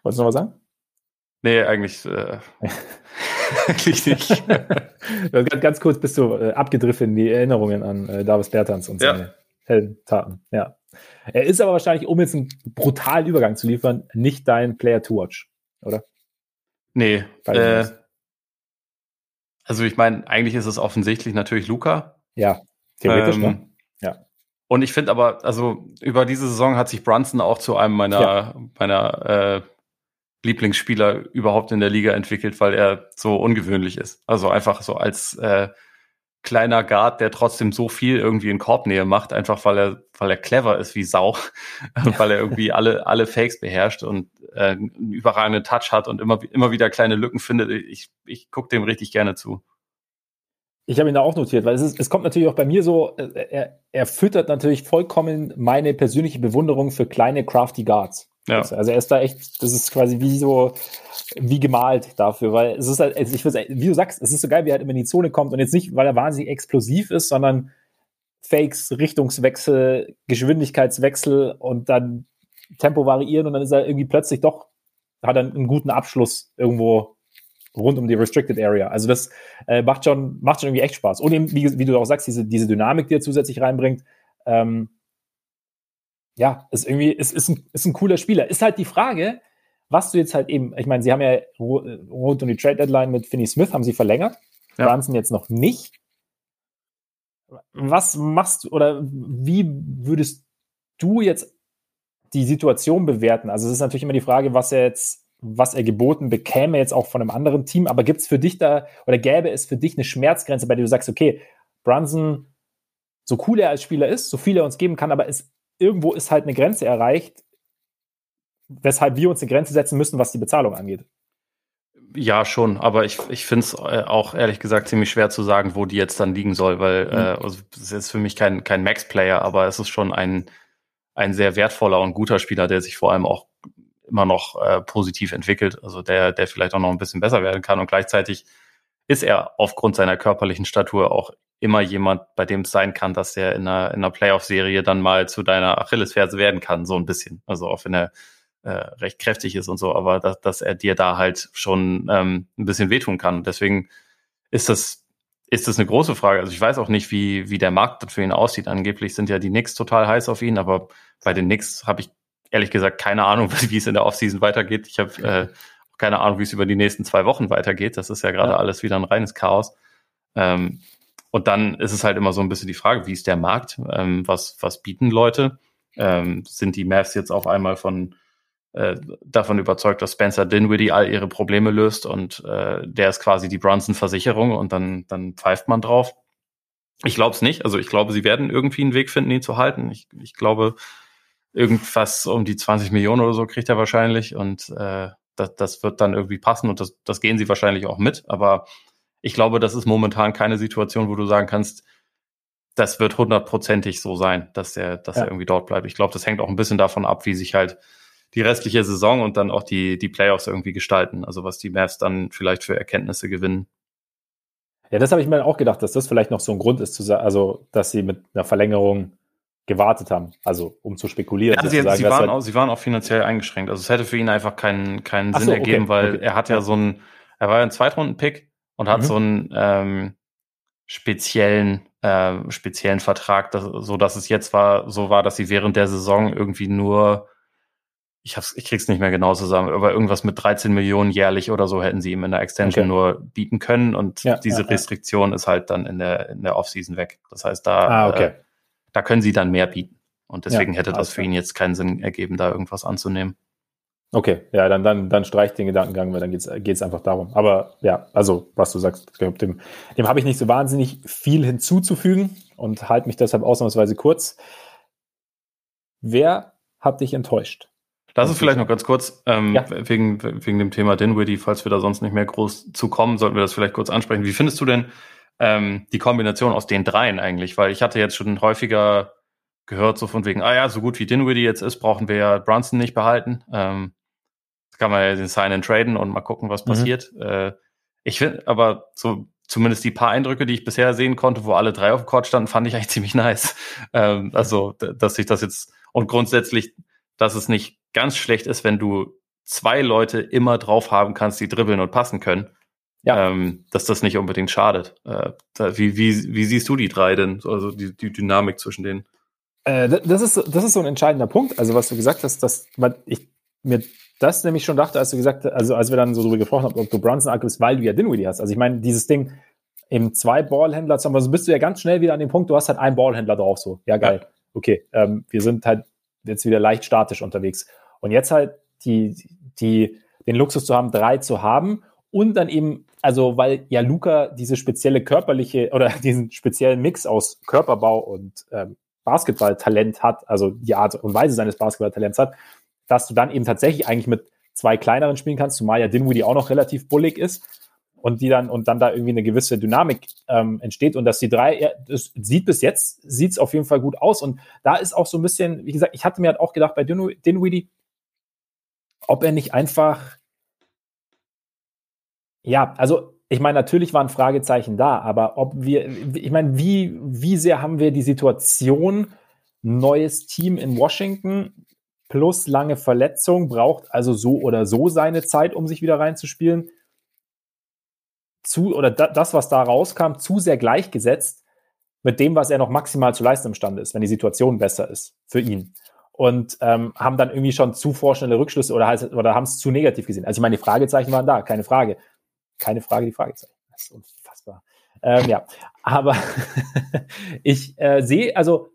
Wolltest du noch was sagen? Nee, eigentlich, äh, eigentlich nicht. ganz, ganz kurz bist du äh, abgedriftet in die Erinnerungen an äh, Davis Bertans und seine ja. hellen Taten. Ja. Er ist aber wahrscheinlich, um jetzt einen brutalen Übergang zu liefern, nicht dein Player to watch oder? Nee. Äh, also ich meine, eigentlich ist es offensichtlich natürlich Luca. Ja, theoretisch, ähm, ne? Ja. Und ich finde aber, also über diese Saison hat sich Brunson auch zu einem meiner, ja. meiner äh, Lieblingsspieler überhaupt in der Liga entwickelt, weil er so ungewöhnlich ist. Also einfach so als äh, kleiner Guard, der trotzdem so viel irgendwie in Korbnähe macht, einfach weil er, weil er clever ist wie Sau, weil er irgendwie alle, alle Fakes beherrscht und äh, einen überragenden Touch hat und immer, immer wieder kleine Lücken findet. Ich, ich gucke dem richtig gerne zu. Ich habe ihn da auch notiert, weil es, ist, es kommt natürlich auch bei mir so, äh, er, er füttert natürlich vollkommen meine persönliche Bewunderung für kleine crafty Guards. Ja. Also er ist da echt, das ist quasi wie so, wie gemalt dafür, weil es ist halt, also ich wie du sagst, es ist so geil, wie er halt immer in die Zone kommt und jetzt nicht, weil er wahnsinnig explosiv ist, sondern Fakes, Richtungswechsel, Geschwindigkeitswechsel und dann Tempo variieren und dann ist er irgendwie plötzlich doch, hat er einen guten Abschluss irgendwo rund um die Restricted Area. Also das äh, macht schon, macht schon irgendwie echt Spaß. Und eben, wie, wie du auch sagst, diese, diese Dynamik, die er zusätzlich reinbringt, ähm, ja, ist irgendwie, ist, ist, ein, ist ein cooler Spieler. Ist halt die Frage, was du jetzt halt eben, ich meine, sie haben ja rund um die Trade Deadline mit Finney Smith haben sie verlängert, ja. Brunson jetzt noch nicht. Was machst du oder wie würdest du jetzt die Situation bewerten? Also es ist natürlich immer die Frage, was er jetzt, was er geboten bekäme jetzt auch von einem anderen Team, aber gibt es für dich da oder gäbe es für dich eine Schmerzgrenze, bei der du sagst, okay, Brunson, so cool er als Spieler ist, so viel er uns geben kann, aber es irgendwo ist halt eine Grenze erreicht, weshalb wir uns eine Grenze setzen müssen, was die Bezahlung angeht. Ja, schon, aber ich, ich finde es äh, auch ehrlich gesagt ziemlich schwer zu sagen, wo die jetzt dann liegen soll, weil mhm. äh, also, es ist für mich kein, kein Max-Player, aber es ist schon ein, ein sehr wertvoller und guter Spieler, der sich vor allem auch immer noch äh, positiv entwickelt, also der, der vielleicht auch noch ein bisschen besser werden kann und gleichzeitig ist er aufgrund seiner körperlichen Statur auch immer jemand, bei dem es sein kann, dass er in einer, in einer Playoff-Serie dann mal zu deiner Achillesferse werden kann, so ein bisschen. Also auch wenn er äh, recht kräftig ist und so, aber dass, dass er dir da halt schon ähm, ein bisschen wehtun kann. Deswegen ist das, ist das eine große Frage. Also ich weiß auch nicht, wie, wie der Markt für ihn aussieht. Angeblich sind ja die Knicks total heiß auf ihn, aber bei den Knicks habe ich ehrlich gesagt keine Ahnung, wie es in der Offseason weitergeht. Ich habe äh, keine Ahnung, wie es über die nächsten zwei Wochen weitergeht. Das ist ja gerade ja. alles wieder ein reines Chaos. Ähm, und dann ist es halt immer so ein bisschen die Frage, wie ist der Markt? Ähm, was, was bieten Leute? Ähm, sind die Mavs jetzt auf einmal von äh, davon überzeugt, dass Spencer Dinwiddie all ihre Probleme löst und äh, der ist quasi die Brunson-Versicherung und dann, dann pfeift man drauf. Ich glaube es nicht. Also ich glaube, sie werden irgendwie einen Weg finden, ihn zu halten. Ich, ich glaube, irgendwas um die 20 Millionen oder so kriegt er wahrscheinlich und äh, das, das wird dann irgendwie passen und das, das gehen sie wahrscheinlich auch mit. Aber ich glaube, das ist momentan keine Situation, wo du sagen kannst, das wird hundertprozentig so sein, dass er, dass ja. er irgendwie dort bleibt. Ich glaube, das hängt auch ein bisschen davon ab, wie sich halt die restliche Saison und dann auch die, die Playoffs irgendwie gestalten. Also was die Mavs dann vielleicht für Erkenntnisse gewinnen. Ja, das habe ich mir auch gedacht, dass das vielleicht noch so ein Grund ist, zu sagen, also dass sie mit einer Verlängerung gewartet haben, also um zu spekulieren. Ja, sie, sagen, sie, waren halt auch, sie waren auch finanziell eingeschränkt. Also es hätte für ihn einfach keinen, keinen Sinn so, ergeben, okay, weil okay. er hat ja so ein, er war ja ein Zweitrunden-Pick und hat mhm. so einen ähm, speziellen, äh, speziellen Vertrag, dass, so dass es jetzt war, so war, dass sie während der Saison irgendwie nur, ich hab's, ich krieg's nicht mehr genau zusammen, aber irgendwas mit 13 Millionen jährlich oder so hätten sie ihm in der Extension okay. nur bieten können und ja, diese ja, Restriktion ja. ist halt dann in der, in der Offseason weg. Das heißt, da ah, okay. äh, da können sie dann mehr bieten. Und deswegen hätte das für ihn jetzt keinen Sinn ergeben, da irgendwas anzunehmen. Okay, ja, dann, dann, dann streicht den Gedankengang, weil dann geht es einfach darum. Aber ja, also, was du sagst, dem, dem habe ich nicht so wahnsinnig viel hinzuzufügen und halte mich deshalb ausnahmsweise kurz. Wer hat dich enttäuscht? Das ist vielleicht noch ganz kurz, ähm, ja. wegen, wegen dem Thema Dinwiddie, falls wir da sonst nicht mehr groß zu kommen, sollten wir das vielleicht kurz ansprechen. Wie findest du denn ähm, die Kombination aus den dreien eigentlich, weil ich hatte jetzt schon häufiger gehört, so von wegen, ah ja, so gut wie Dinwiddie jetzt ist, brauchen wir ja Brunson nicht behalten. Ähm, kann man ja den Sign and traden und mal gucken, was mhm. passiert. Äh, ich finde, aber so zumindest die paar Eindrücke, die ich bisher sehen konnte, wo alle drei auf dem Court standen, fand ich eigentlich ziemlich nice. Ähm, also, dass sich das jetzt und grundsätzlich, dass es nicht ganz schlecht ist, wenn du zwei Leute immer drauf haben kannst, die dribbeln und passen können ja. ähm, dass das nicht unbedingt schadet. Äh, wie, wie, wie siehst du die drei denn, also die, die Dynamik zwischen denen? Äh, das, ist, das ist so ein entscheidender Punkt. Also was du gesagt hast, dass man, ich mir das nämlich schon dachte, als du gesagt also als wir dann so drüber gesprochen haben, ob du Brunson angibst, weil du ja Dinwiddie hast. Also ich meine, dieses Ding, eben zwei Ballhändler zu haben, also bist du ja ganz schnell wieder an dem Punkt, du hast halt einen Ballhändler drauf, so, ja geil, ja. okay, ähm, wir sind halt jetzt wieder leicht statisch unterwegs. Und jetzt halt die, die, den Luxus zu haben, drei zu haben Und dann eben, also weil ja Luca diese spezielle körperliche oder diesen speziellen Mix aus Körperbau und ähm, Basketballtalent hat, also die Art und Weise seines Basketballtalents hat, dass du dann eben tatsächlich eigentlich mit zwei kleineren spielen kannst, zumal ja Dinwiddie auch noch relativ bullig ist und die dann und dann da irgendwie eine gewisse Dynamik ähm, entsteht und dass die drei, ja, das sieht bis jetzt, sieht es auf jeden Fall gut aus und da ist auch so ein bisschen, wie gesagt, ich hatte mir halt auch gedacht bei Dinwiddie, ob er nicht einfach, ja, also ich meine, natürlich waren Fragezeichen da, aber ob wir, ich meine, wie, wie sehr haben wir die Situation, neues Team in Washington plus lange Verletzung, braucht also so oder so seine Zeit, um sich wieder reinzuspielen. Zu, oder da, das, was da rauskam, zu sehr gleichgesetzt mit dem, was er noch maximal zu leisten imstande ist, wenn die Situation besser ist für ihn. Und ähm, haben dann irgendwie schon zu vorschnelle Rückschlüsse oder, oder haben es zu negativ gesehen. Also ich meine, die Fragezeichen waren da, keine Frage keine Frage, die Fragezeichen. Das ist unfassbar. Ähm, ja, aber ich äh, sehe, also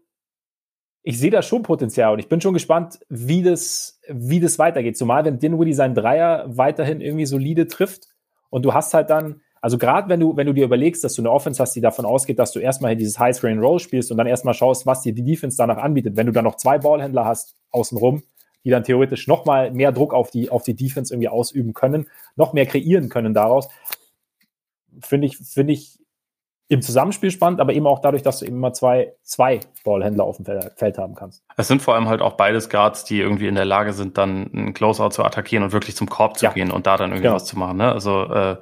ich sehe da schon Potenzial und ich bin schon gespannt, wie das, wie das weitergeht. Zumal wenn Dinwiddie seinen Dreier weiterhin irgendwie solide trifft und du hast halt dann, also gerade wenn du, wenn du dir überlegst, dass du eine Offense hast, die davon ausgeht, dass du erstmal dieses High Screen Roll spielst und dann erstmal schaust, was dir die Defense danach anbietet. Wenn du dann noch zwei Ballhändler hast außenrum, die dann theoretisch noch mal mehr Druck auf die, auf die Defense irgendwie ausüben können, noch mehr kreieren können daraus. Finde ich, finde ich im Zusammenspiel spannend, aber eben auch dadurch, dass du eben mal zwei, zwei Ballhändler auf dem Feld haben kannst. Es sind vor allem halt auch beides Guards, die irgendwie in der Lage sind, dann einen Closeout zu attackieren und wirklich zum Korb zu ja. gehen und da dann irgendwie genau. was zu machen. Ne? Also äh,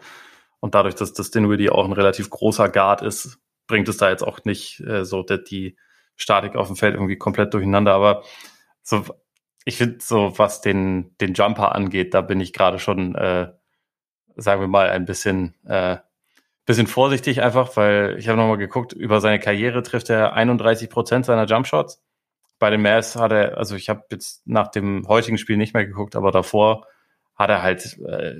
und dadurch, dass das Dinwiddie auch ein relativ großer Guard ist, bringt es da jetzt auch nicht äh, so die Statik auf dem Feld irgendwie komplett durcheinander. Aber so ich finde so, was den, den Jumper angeht, da bin ich gerade schon, äh, sagen wir mal, ein bisschen, äh, bisschen vorsichtig einfach, weil ich habe nochmal geguckt, über seine Karriere trifft er 31 Prozent seiner Jumpshots. Bei den Mavs hat er, also ich habe jetzt nach dem heutigen Spiel nicht mehr geguckt, aber davor hat er halt äh,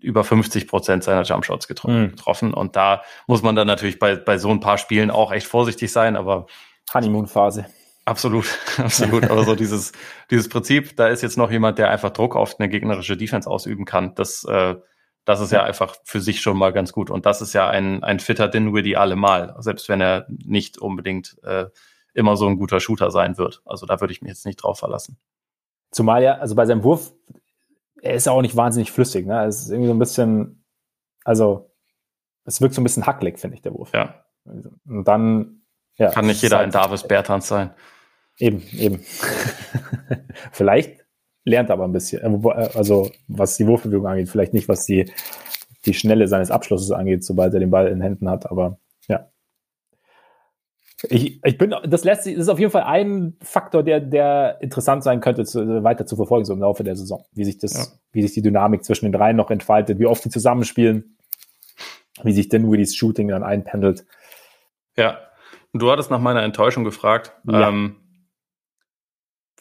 über 50 Prozent seiner Jumpshots getro mhm. getroffen. Und da muss man dann natürlich bei, bei so ein paar Spielen auch echt vorsichtig sein, aber Honeymoon-Phase. Absolut, absolut. Aber so dieses, dieses Prinzip, da ist jetzt noch jemand, der einfach Druck auf eine gegnerische Defense ausüben kann. Das, äh, das ist ja einfach für sich schon mal ganz gut. Und das ist ja ein, ein fitter Dinwiddie allemal, selbst wenn er nicht unbedingt äh, immer so ein guter Shooter sein wird. Also da würde ich mich jetzt nicht drauf verlassen. Zumal ja, also bei seinem Wurf, er ist ja auch nicht wahnsinnig flüssig. Ne? Es ist irgendwie so ein bisschen, also es wirkt so ein bisschen hacklig, finde ich, der Wurf. Ja. Und dann ja, Kann nicht jeder ein Davis Bertans sein. Eben, eben. vielleicht lernt er aber ein bisschen, äh, äh, also was die Wurfbewegung angeht, vielleicht nicht, was die, die Schnelle seines Abschlusses angeht, sobald er den Ball in Händen hat, aber ja. Ich, ich bin, das lässt sich, das ist auf jeden Fall ein Faktor, der, der interessant sein könnte, zu, weiter zu verfolgen, so im Laufe der Saison. Wie sich das, ja. wie sich die Dynamik zwischen den dreien noch entfaltet, wie oft die zusammenspielen, wie sich Dinwiddie's Shooting dann einpendelt. Ja, Du hattest nach meiner Enttäuschung gefragt. Ja. Ähm,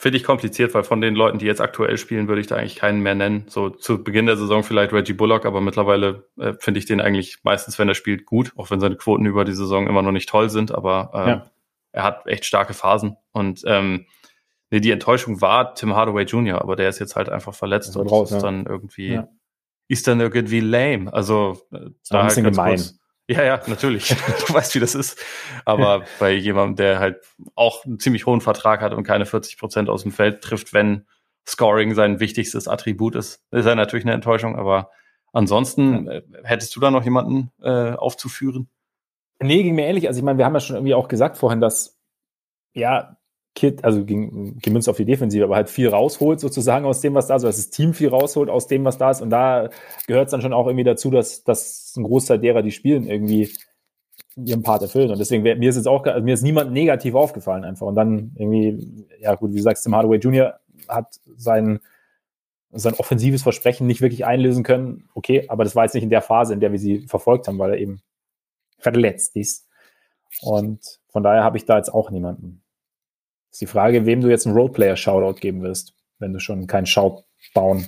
Finde ich kompliziert, weil von den Leuten, die jetzt aktuell spielen, würde ich da eigentlich keinen mehr nennen. So zu Beginn der Saison vielleicht Reggie Bullock, aber mittlerweile äh, finde ich den eigentlich meistens, wenn er spielt, gut, auch wenn seine Quoten über die Saison immer noch nicht toll sind, aber äh, ja. er hat echt starke Phasen. Und ähm, nee, die Enttäuschung war Tim Hardaway Jr., aber der ist jetzt halt einfach verletzt und raus, ist ja. dann irgendwie, ja. ist dann irgendwie lame. Also äh, da ein bisschen halt gemein. Kurz, ja, ja, natürlich. du weißt, wie das ist. Aber bei jemandem, der halt auch einen ziemlich hohen Vertrag hat und keine 40 Prozent aus dem Feld trifft, wenn Scoring sein wichtigstes Attribut ist, ist er natürlich eine Enttäuschung. Aber ansonsten. Äh, hättest du da noch jemanden äh, aufzuführen? Nee, ging mir ähnlich. Also ich meine, wir haben ja schon irgendwie auch gesagt vorhin, dass ja, Kit, also ging, gemünzt auf die Defensive, aber halt viel rausholt sozusagen aus dem, was da ist, also dass das Team viel rausholt aus dem, was da ist. Und da gehört es dann schon auch irgendwie dazu, dass, dass ein Großteil derer, die spielen, irgendwie ihren Part erfüllen. Und deswegen, mir ist jetzt auch, also mir ist niemand negativ aufgefallen einfach. Und dann irgendwie, ja gut, wie du sagst, Tim Hardaway Jr. hat sein, sein offensives Versprechen nicht wirklich einlösen können. Okay, aber das war jetzt nicht in der Phase, in der wir sie verfolgt haben, weil er eben verletzt ist. Und von daher habe ich da jetzt auch niemanden ist die Frage, wem du jetzt einen Roleplayer-Shoutout geben wirst, wenn du schon keinen Shoutdown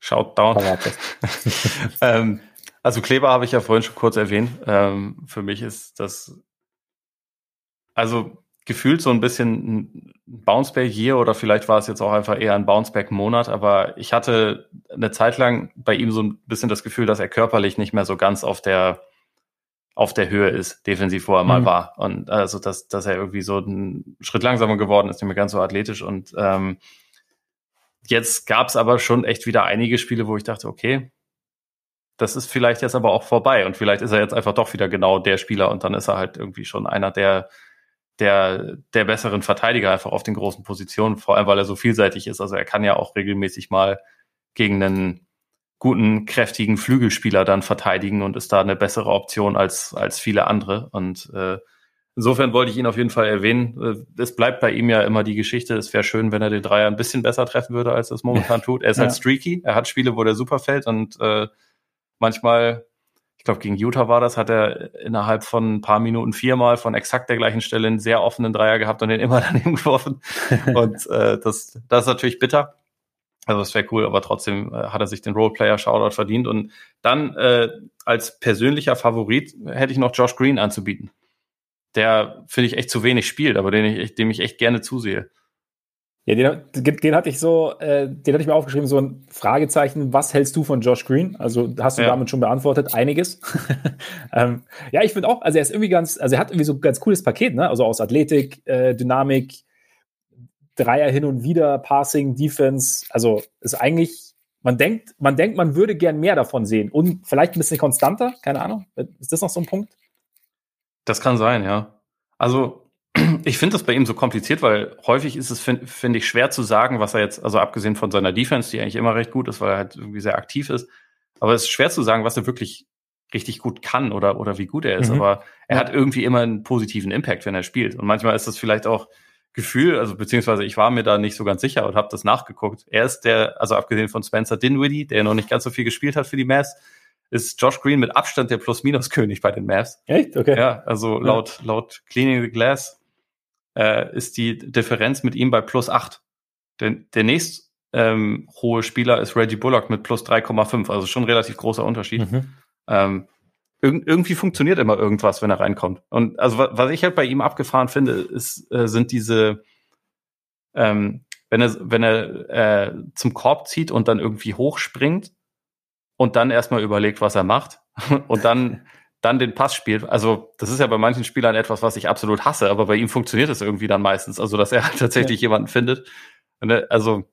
Shoutdown. ähm, also Kleber habe ich ja vorhin schon kurz erwähnt. Ähm, für mich ist das, also gefühlt so ein bisschen ein Bounceback-Year oder vielleicht war es jetzt auch einfach eher ein Bounceback-Monat, aber ich hatte eine Zeit lang bei ihm so ein bisschen das Gefühl, dass er körperlich nicht mehr so ganz auf der auf der Höhe ist, defensiv, wo er mhm. mal war. Und also, dass, dass er irgendwie so einen Schritt langsamer geworden ist, nicht mehr ganz so athletisch. Und ähm, jetzt gab es aber schon echt wieder einige Spiele, wo ich dachte, okay, das ist vielleicht jetzt aber auch vorbei. Und vielleicht ist er jetzt einfach doch wieder genau der Spieler und dann ist er halt irgendwie schon einer der der, der besseren Verteidiger einfach auf den großen Positionen, vor allem weil er so vielseitig ist. Also er kann ja auch regelmäßig mal gegen einen guten, kräftigen Flügelspieler dann verteidigen und ist da eine bessere Option als, als viele andere. Und äh, insofern wollte ich ihn auf jeden Fall erwähnen. Äh, es bleibt bei ihm ja immer die Geschichte, es wäre schön, wenn er den Dreier ein bisschen besser treffen würde, als er es momentan tut. Er ist halt ja. halt streaky, er hat Spiele, wo der super fällt und äh, manchmal ich glaube, gegen Utah war das, hat er innerhalb von ein paar Minuten viermal von exakt der gleichen Stelle einen sehr offenen Dreier gehabt und den immer daneben geworfen. und äh, das, das ist natürlich bitter. Also das wäre cool, aber trotzdem äh, hat er sich den Roleplayer-Shoutout verdient. Und dann äh, als persönlicher Favorit hätte ich noch Josh Green anzubieten. Der, finde ich, echt zu wenig spielt, aber den ich, dem ich echt gerne zusehe. Ja, den, den hatte ich so, äh, den hatte ich mir aufgeschrieben, so ein Fragezeichen, was hältst du von Josh Green? Also hast du ja. damit schon beantwortet, einiges. ähm, ja, ich finde auch, also er ist irgendwie ganz, also er hat irgendwie so ein ganz cooles Paket, ne? Also aus Athletik, äh, Dynamik, Dreier hin und wieder, Passing, Defense. Also ist eigentlich, man denkt, man denkt, man würde gern mehr davon sehen. Und vielleicht ein bisschen konstanter, keine Ahnung. Ist das noch so ein Punkt? Das kann sein, ja. Also ich finde das bei ihm so kompliziert, weil häufig ist es, finde find ich, schwer zu sagen, was er jetzt, also abgesehen von seiner Defense, die eigentlich immer recht gut ist, weil er halt irgendwie sehr aktiv ist, aber es ist schwer zu sagen, was er wirklich richtig gut kann oder, oder wie gut er ist. Mhm. Aber er ja. hat irgendwie immer einen positiven Impact, wenn er spielt. Und manchmal ist das vielleicht auch Gefühl, also beziehungsweise ich war mir da nicht so ganz sicher und habe das nachgeguckt. Er ist der, also abgesehen von Spencer Dinwiddie, der noch nicht ganz so viel gespielt hat für die Mavs, ist Josh Green mit Abstand der Plus-Minus-König bei den Mavs. Echt? Okay. Ja, also laut, laut Cleaning the Glass äh, ist die Differenz mit ihm bei plus 8. Der, der nächst ähm, hohe Spieler ist Reggie Bullock mit plus 3,5, also schon ein relativ großer Unterschied. Mhm. Ähm, irg irgendwie funktioniert immer irgendwas, wenn er reinkommt. Und also was ich halt bei ihm abgefahren finde, ist, äh, sind diese, ähm, wenn er, wenn er äh, zum Korb zieht und dann irgendwie hochspringt und dann erstmal überlegt, was er macht und dann dann den Pass spielt. Also das ist ja bei manchen Spielern etwas, was ich absolut hasse, aber bei ihm funktioniert es irgendwie dann meistens. Also dass er halt tatsächlich ja. jemanden findet. Also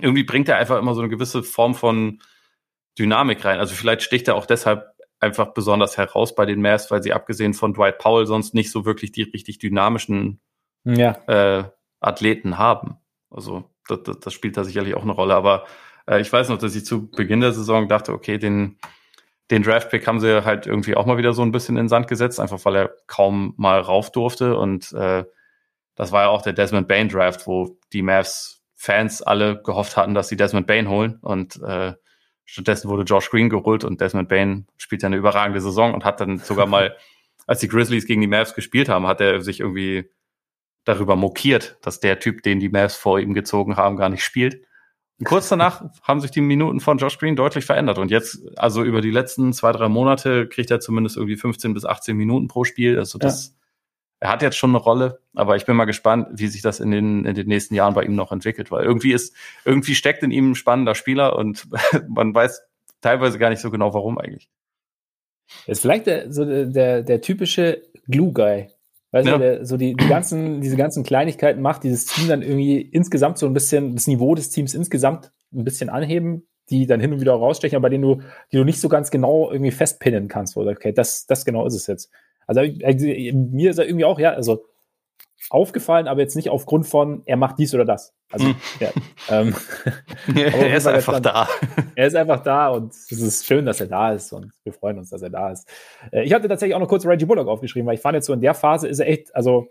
irgendwie bringt er einfach immer so eine gewisse Form von Dynamik rein. Also vielleicht sticht er auch deshalb einfach besonders heraus bei den Mavs, weil sie abgesehen von Dwight Powell sonst nicht so wirklich die richtig dynamischen ja. äh, Athleten haben. Also das, das, das, spielt da sicherlich auch eine Rolle. Aber äh, ich weiß noch, dass ich zu Beginn der Saison dachte, okay, den den Draftpick haben sie halt irgendwie auch mal wieder so ein bisschen in den Sand gesetzt, einfach weil er kaum mal rauf durfte. Und äh, das war ja auch der Desmond Bain Draft, wo die Mavs Fans alle gehofft hatten, dass sie Desmond Bain holen. Und äh, stattdessen wurde Josh Green geholt und Desmond Bain spielt ja eine überragende Saison und hat dann sogar mal, als die Grizzlies gegen die Mavs gespielt haben, hat er sich irgendwie darüber mokiert, dass der Typ, den die Mavs vor ihm gezogen haben, gar nicht spielt. Und kurz danach haben sich die Minuten von Josh Green deutlich verändert. Und jetzt, also über die letzten zwei, drei Monate, kriegt er zumindest irgendwie 15 bis 18 Minuten pro Spiel. Also das, ja. Er hat jetzt schon eine Rolle, aber ich bin mal gespannt, wie sich das in den, in den nächsten Jahren bei ihm noch entwickelt, weil irgendwie ist, irgendwie steckt in ihm ein spannender Spieler und man weiß teilweise gar nicht so genau, warum eigentlich. ist vielleicht der, so der, der typische Glue-Guy. Weißt ja. du, der so die, die ganzen, diese ganzen Kleinigkeiten macht, dieses Team dann irgendwie insgesamt so ein bisschen, das Niveau des Teams insgesamt ein bisschen anheben, die dann hin und wieder rausstechen, aber denen du, die du nicht so ganz genau irgendwie festpinnen kannst, oder okay, das, das genau ist es jetzt. Also, mir ist er irgendwie auch, ja, also aufgefallen, aber jetzt nicht aufgrund von, er macht dies oder das. Also, hm. ja, ähm, er ist einfach da. Er ist einfach da und es ist schön, dass er da ist und wir freuen uns, dass er da ist. Äh, ich hatte tatsächlich auch noch kurz Reggie Bullock aufgeschrieben, weil ich fand jetzt so in der Phase ist er echt, also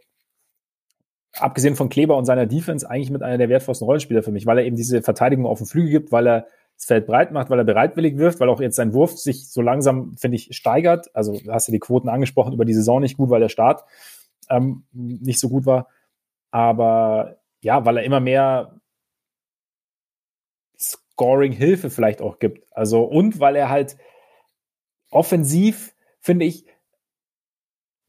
abgesehen von Kleber und seiner Defense, eigentlich mit einer der wertvollsten Rollenspieler für mich, weil er eben diese Verteidigung auf dem Flügel gibt, weil er das Feld breit macht, weil er bereitwillig wirft, weil auch jetzt sein Wurf sich so langsam, finde ich, steigert. Also hast du die Quoten angesprochen über die Saison nicht gut, weil der Start ähm, nicht so gut war. Aber ja, weil er immer mehr Scoring-Hilfe vielleicht auch gibt. Also, und weil er halt offensiv, finde ich,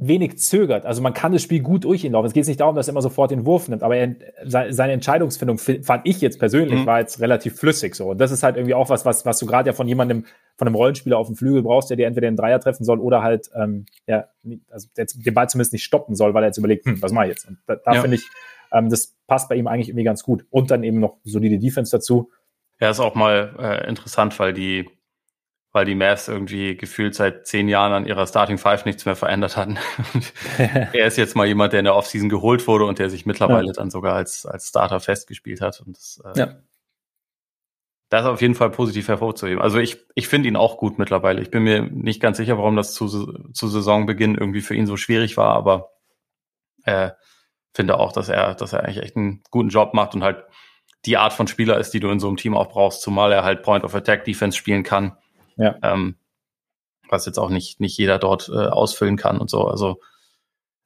wenig zögert. Also man kann das Spiel gut durch ihn laufen. Es geht nicht darum, dass er immer sofort den Wurf nimmt, aber er, seine Entscheidungsfindung fand ich jetzt persönlich mhm. war jetzt relativ flüssig so. Und das ist halt irgendwie auch was, was, was du gerade ja von jemandem, von einem Rollenspieler auf dem Flügel brauchst, der dir entweder den Dreier treffen soll oder halt, ähm, ja, also den Ball zumindest nicht stoppen soll, weil er jetzt überlegt, hm, was mache ich jetzt? Und da, da ja. finde ich, ähm, das passt bei ihm eigentlich irgendwie ganz gut. Und dann eben noch solide Defense dazu. Ja, ist auch mal äh, interessant, weil die weil die Mavs irgendwie gefühlt seit zehn Jahren an ihrer Starting Five nichts mehr verändert hatten. er ist jetzt mal jemand, der in der Offseason geholt wurde und der sich mittlerweile ja. dann sogar als, als Starter festgespielt hat. Und das, äh, ja. das ist auf jeden Fall positiv hervorzuheben. Also ich, ich finde ihn auch gut mittlerweile. Ich bin mir nicht ganz sicher, warum das zu, zu Saisonbeginn irgendwie für ihn so schwierig war, aber äh, finde auch, dass er, dass er eigentlich echt einen guten Job macht und halt die Art von Spieler ist, die du in so einem Team auch brauchst, zumal er halt Point of Attack Defense spielen kann ja. Ähm, was jetzt auch nicht, nicht jeder dort äh, ausfüllen kann und so. Also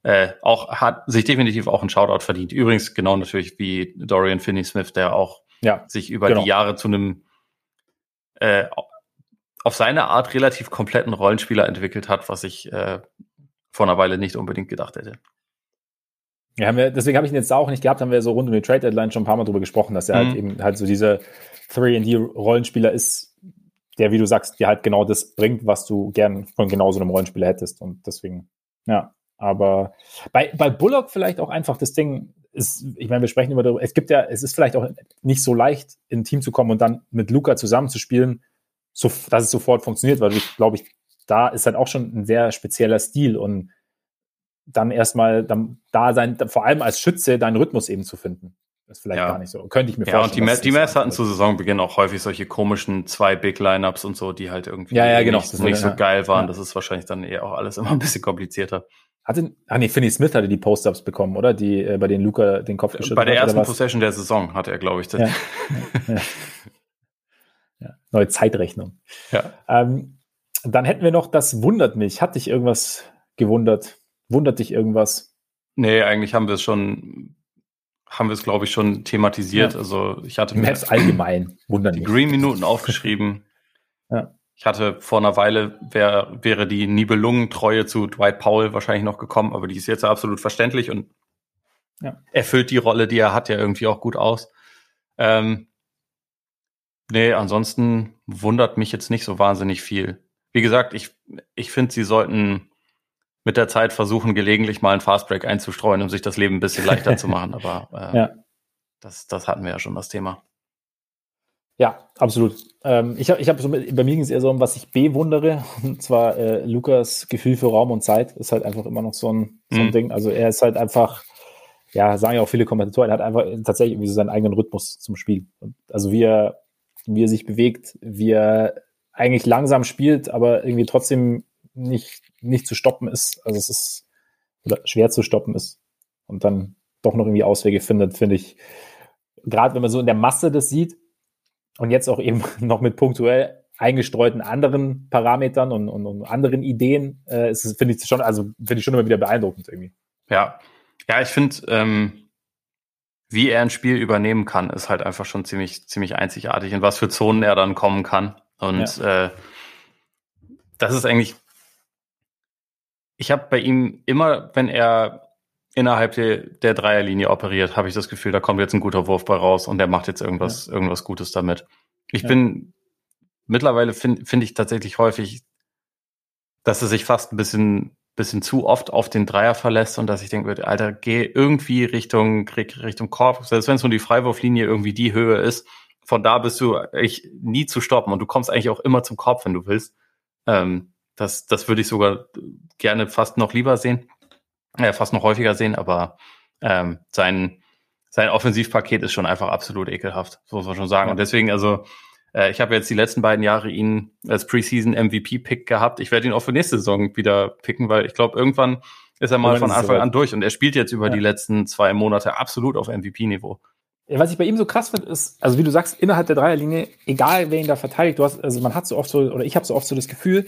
äh, auch hat sich definitiv auch ein Shoutout verdient. Übrigens genau natürlich wie Dorian Finney-Smith, der auch ja, sich über genau. die Jahre zu einem äh, auf seine Art relativ kompletten Rollenspieler entwickelt hat, was ich äh, vor einer Weile nicht unbedingt gedacht hätte. Ja, haben wir, deswegen habe ich ihn jetzt auch nicht gehabt, haben wir so rund um die Trade Deadline schon ein paar Mal drüber gesprochen, dass er halt mhm. halt eben halt so diese 3D-Rollenspieler ist, der, wie du sagst, dir halt genau das bringt, was du gern von genau so einem Rollenspieler hättest. Und deswegen, ja. Aber bei, bei Bullock vielleicht auch einfach das Ding ist, ich meine, wir sprechen über darüber, es gibt ja, es ist vielleicht auch nicht so leicht, in ein Team zu kommen und dann mit Luca zusammenzuspielen, so, dass es sofort funktioniert, weil ich glaube ich, da ist halt auch schon ein sehr spezieller Stil und dann erstmal dann da sein, vor allem als Schütze, deinen Rhythmus eben zu finden. Das ist vielleicht ja. gar nicht so. Könnte ich mir ja, vorstellen. Ja, und die, die Mavs hatten zu Saisonbeginn auch häufig solche komischen zwei Big Lineups und so, die halt irgendwie ja, ja, genau. nicht, nicht so geil waren. Das ist wahrscheinlich dann eher auch alles immer ein bisschen komplizierter. Hatte, ah nee, Finney Smith hatte die Post-Ups bekommen, oder? Die, äh, bei denen Luca den Kopf geschüttelt hat. Bei der ersten Possession der Saison hatte er, glaube ich. Ja. ja. Neue Zeitrechnung. Ja. Ähm, dann hätten wir noch, das wundert mich. Hat dich irgendwas gewundert? Wundert dich irgendwas? Nee, eigentlich haben wir es schon haben wir es, glaube ich, schon thematisiert. Ja. Also ich hatte mir allgemein wundern die Green-Minuten aufgeschrieben. ja. Ich hatte vor einer Weile, wär, wäre die Nibelungentreue zu Dwight Powell wahrscheinlich noch gekommen, aber die ist jetzt absolut verständlich und ja. erfüllt die Rolle, die er hat, ja irgendwie auch gut aus. Ähm, nee, ansonsten wundert mich jetzt nicht so wahnsinnig viel. Wie gesagt, ich, ich finde, sie sollten mit der Zeit versuchen, gelegentlich mal einen Fastbreak einzustreuen, um sich das Leben ein bisschen leichter zu machen. Aber äh, ja. das, das hatten wir ja schon das Thema. Ja, absolut. Ähm, ich habe, ich hab so, bei mir ging es eher so um, was ich bewundere. Und zwar äh, Lukas Gefühl für Raum und Zeit ist halt einfach immer noch so ein, so ein mhm. Ding. Also er ist halt einfach, ja, sagen ja auch viele Kommentatoren, er hat einfach tatsächlich irgendwie so seinen eigenen Rhythmus zum Spiel. Also wie er, wie er sich bewegt, wie er eigentlich langsam spielt, aber irgendwie trotzdem nicht, nicht zu stoppen ist. Also es ist oder schwer zu stoppen ist und dann doch noch irgendwie Auswege findet, finde ich. Gerade wenn man so in der Masse das sieht und jetzt auch eben noch mit punktuell eingestreuten anderen Parametern und, und, und anderen Ideen, äh, ist finde ich schon, also finde ich schon immer wieder beeindruckend irgendwie. Ja, ja, ich finde, ähm, wie er ein Spiel übernehmen kann, ist halt einfach schon ziemlich, ziemlich einzigartig, in was für Zonen er dann kommen kann. Und ja. äh, das ist eigentlich ich habe bei ihm immer, wenn er innerhalb der, der Dreierlinie operiert, habe ich das Gefühl, da kommt jetzt ein guter Wurf bei raus und der macht jetzt irgendwas, ja. irgendwas Gutes damit. Ich ja. bin mittlerweile finde find ich tatsächlich häufig, dass er sich fast ein bisschen, bisschen zu oft auf den Dreier verlässt und dass ich denke, Alter, geh irgendwie Richtung, Richtung Korb, selbst wenn es nur die Freiwurflinie irgendwie die Höhe ist, von da bist du echt nie zu stoppen und du kommst eigentlich auch immer zum Korb, wenn du willst. Ähm, das, das würde ich sogar gerne fast noch lieber sehen, äh, fast noch häufiger sehen, aber ähm, sein, sein Offensivpaket ist schon einfach absolut ekelhaft, so muss man schon sagen. Und deswegen, also, äh, ich habe jetzt die letzten beiden Jahre ihn als Preseason MVP-Pick gehabt. Ich werde ihn auch für nächste Saison wieder picken, weil ich glaube, irgendwann ist er mal von Anfang an durch und er spielt jetzt über ja. die letzten zwei Monate absolut auf MVP-Niveau. Was ich bei ihm so krass finde, ist, also wie du sagst, innerhalb der Dreierlinie, egal wer ihn da verteidigt, du hast, also man hat so oft so, oder ich habe so oft so das Gefühl,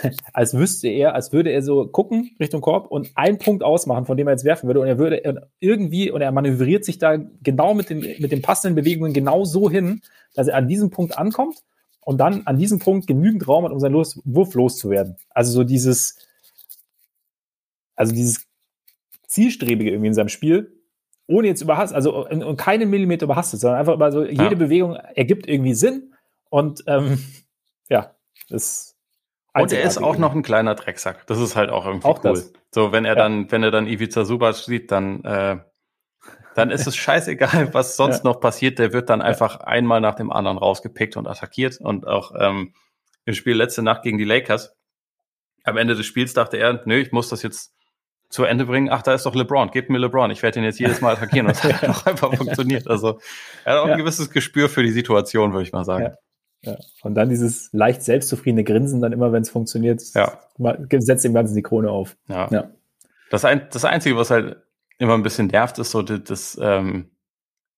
als wüsste er, als würde er so gucken Richtung Korb und einen Punkt ausmachen, von dem er jetzt werfen würde und er würde irgendwie und er manövriert sich da genau mit den, mit den passenden Bewegungen genau so hin, dass er an diesem Punkt ankommt und dann an diesem Punkt genügend Raum hat, um seinen Los, Wurf loszuwerden. Also so dieses, also dieses Zielstrebige irgendwie in seinem Spiel, ohne jetzt überhastet, also und keinen Millimeter überhastet, sondern einfach mal so, jede ja. Bewegung ergibt irgendwie Sinn und ähm, ja, das und er ist auch noch ein kleiner Drecksack. Das ist halt auch irgendwie auch cool. Das. So, wenn er ja. dann, wenn er dann Ivica Subac sieht, dann, äh, dann ist es scheißegal, was sonst ja. noch passiert. Der wird dann ja. einfach einmal nach dem anderen rausgepickt und attackiert. Und auch ähm, im Spiel letzte Nacht gegen die Lakers. Am Ende des Spiels dachte er, nö, ich muss das jetzt zu Ende bringen. Ach, da ist doch LeBron. Gebt mir LeBron. Ich werde ihn jetzt jedes Mal attackieren. Und das hat auch einfach funktioniert. Also er hat auch ein gewisses Gespür für die Situation, würde ich mal sagen. Ja. Und dann dieses leicht selbstzufriedene Grinsen dann immer, wenn es funktioniert, ja. setzt dem Ganzen die Krone auf. Ja. ja. Das, ein, das Einzige, was halt immer ein bisschen nervt, ist so das, das, ähm,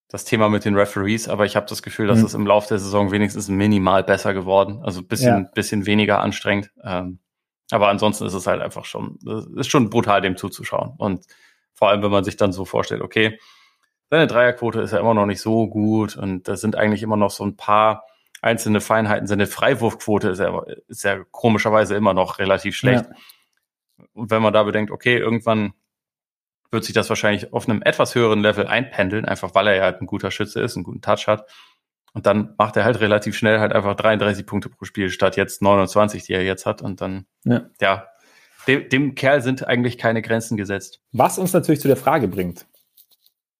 das Thema mit den Referees, aber ich habe das Gefühl, dass mhm. es im Laufe der Saison wenigstens minimal besser geworden. Also ein bisschen, ja. bisschen weniger anstrengend. Ähm, aber ansonsten ist es halt einfach schon, ist schon brutal, dem zuzuschauen. Und vor allem, wenn man sich dann so vorstellt, okay, seine Dreierquote ist ja immer noch nicht so gut und da sind eigentlich immer noch so ein paar einzelne Feinheiten. Seine Freiwurfquote ist ja, ist ja komischerweise immer noch relativ schlecht. Ja. Und wenn man da bedenkt, okay, irgendwann wird sich das wahrscheinlich auf einem etwas höheren Level einpendeln, einfach weil er ja halt ein guter Schütze ist, einen guten Touch hat. Und dann macht er halt relativ schnell halt einfach 33 Punkte pro Spiel statt jetzt 29, die er jetzt hat. Und dann, ja, ja dem, dem Kerl sind eigentlich keine Grenzen gesetzt. Was uns natürlich zu der Frage bringt,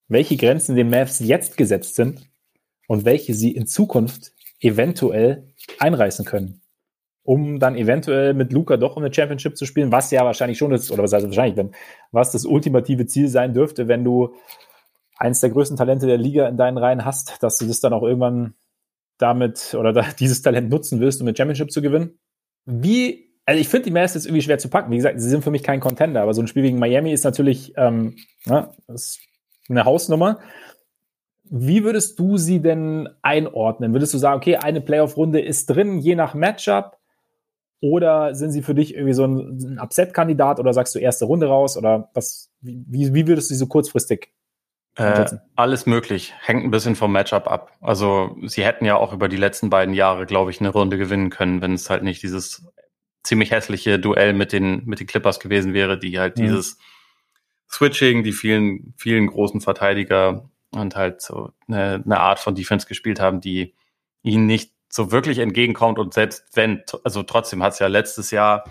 welche Grenzen den Mavs jetzt gesetzt sind und welche sie in Zukunft eventuell einreißen können. Um dann eventuell mit Luca doch um eine Championship zu spielen, was ja wahrscheinlich schon ist, oder was heißt wahrscheinlich, wenn, was das ultimative Ziel sein dürfte, wenn du eins der größten Talente der Liga in deinen Reihen hast, dass du das dann auch irgendwann damit oder da, dieses Talent nutzen willst, um eine Championship zu gewinnen. Wie, also ich finde die Mavs jetzt irgendwie schwer zu packen. Wie gesagt, sie sind für mich kein Contender, aber so ein Spiel gegen Miami ist natürlich ähm, na, ist eine Hausnummer. Wie würdest du sie denn einordnen? Würdest du sagen, okay, eine Playoff-Runde ist drin, je nach Matchup? Oder sind sie für dich irgendwie so ein, Upset-Kandidat oder sagst du erste Runde raus? Oder was, wie, wie würdest du sie so kurzfristig äh, alles möglich. Hängt ein bisschen vom Matchup ab. Also sie hätten ja auch über die letzten beiden Jahre, glaube ich, eine Runde gewinnen können, wenn es halt nicht dieses ziemlich hässliche Duell mit den, mit den Clippers gewesen wäre, die halt mhm. dieses Switching, die vielen, vielen großen Verteidiger und halt so eine, eine Art von Defense gespielt haben, die ihnen nicht so wirklich entgegenkommt und selbst wenn, also trotzdem hat es ja letztes Jahr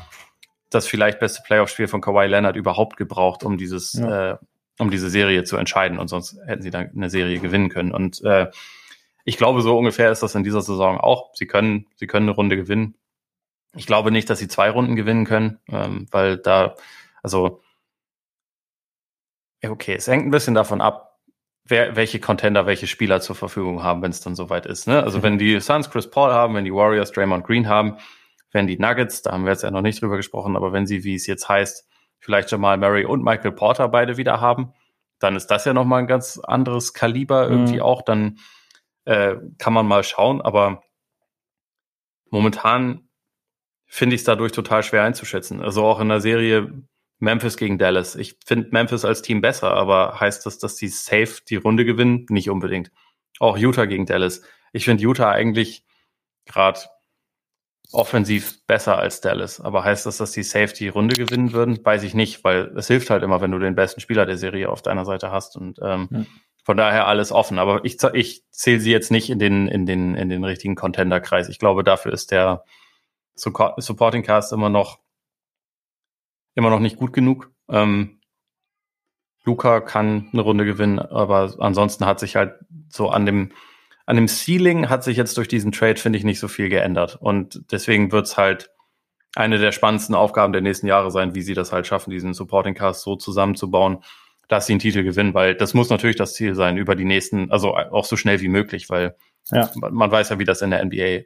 das vielleicht beste Playoff-Spiel von Kawhi Leonard überhaupt gebraucht, um dieses, ja. äh, um diese Serie zu entscheiden und sonst hätten sie dann eine Serie gewinnen können. Und äh, ich glaube, so ungefähr ist das in dieser Saison auch. Sie können, sie können eine Runde gewinnen. Ich glaube nicht, dass sie zwei Runden gewinnen können, ähm, weil da, also okay, es hängt ein bisschen davon ab, wer, welche Contender welche Spieler zur Verfügung haben, wenn es dann soweit ist. Ne? Also mhm. wenn die Suns Chris Paul haben, wenn die Warriors Draymond Green haben, wenn die Nuggets, da haben wir jetzt ja noch nicht drüber gesprochen, aber wenn sie, wie es jetzt heißt, vielleicht Jamal Murray und Michael Porter beide wieder haben, dann ist das ja nochmal ein ganz anderes Kaliber irgendwie mhm. auch. Dann äh, kann man mal schauen, aber momentan finde ich es dadurch total schwer einzuschätzen. Also auch in der Serie Memphis gegen Dallas. Ich finde Memphis als Team besser, aber heißt das, dass die safe die Runde gewinnen? Nicht unbedingt. Auch Utah gegen Dallas. Ich finde Utah eigentlich gerade offensiv besser als Dallas. Aber heißt das, dass die safe die Runde gewinnen würden? Weiß ich nicht, weil es hilft halt immer, wenn du den besten Spieler der Serie auf deiner Seite hast. Und ähm, ja. von daher alles offen. Aber ich, ich zähle sie jetzt nicht in den, in den, in den richtigen Contender-Kreis. Ich glaube, dafür ist der Supporting Cast immer noch immer noch nicht gut genug. Ähm, Luca kann eine Runde gewinnen, aber ansonsten hat sich halt so an dem, an dem Ceiling hat sich jetzt durch diesen Trade, finde ich, nicht so viel geändert. Und deswegen wird's halt eine der spannendsten Aufgaben der nächsten Jahre sein, wie sie das halt schaffen, diesen Supporting Cast so zusammenzubauen, dass sie einen Titel gewinnen, weil das muss natürlich das Ziel sein, über die nächsten, also auch so schnell wie möglich, weil ja. man weiß ja, wie das in der NBA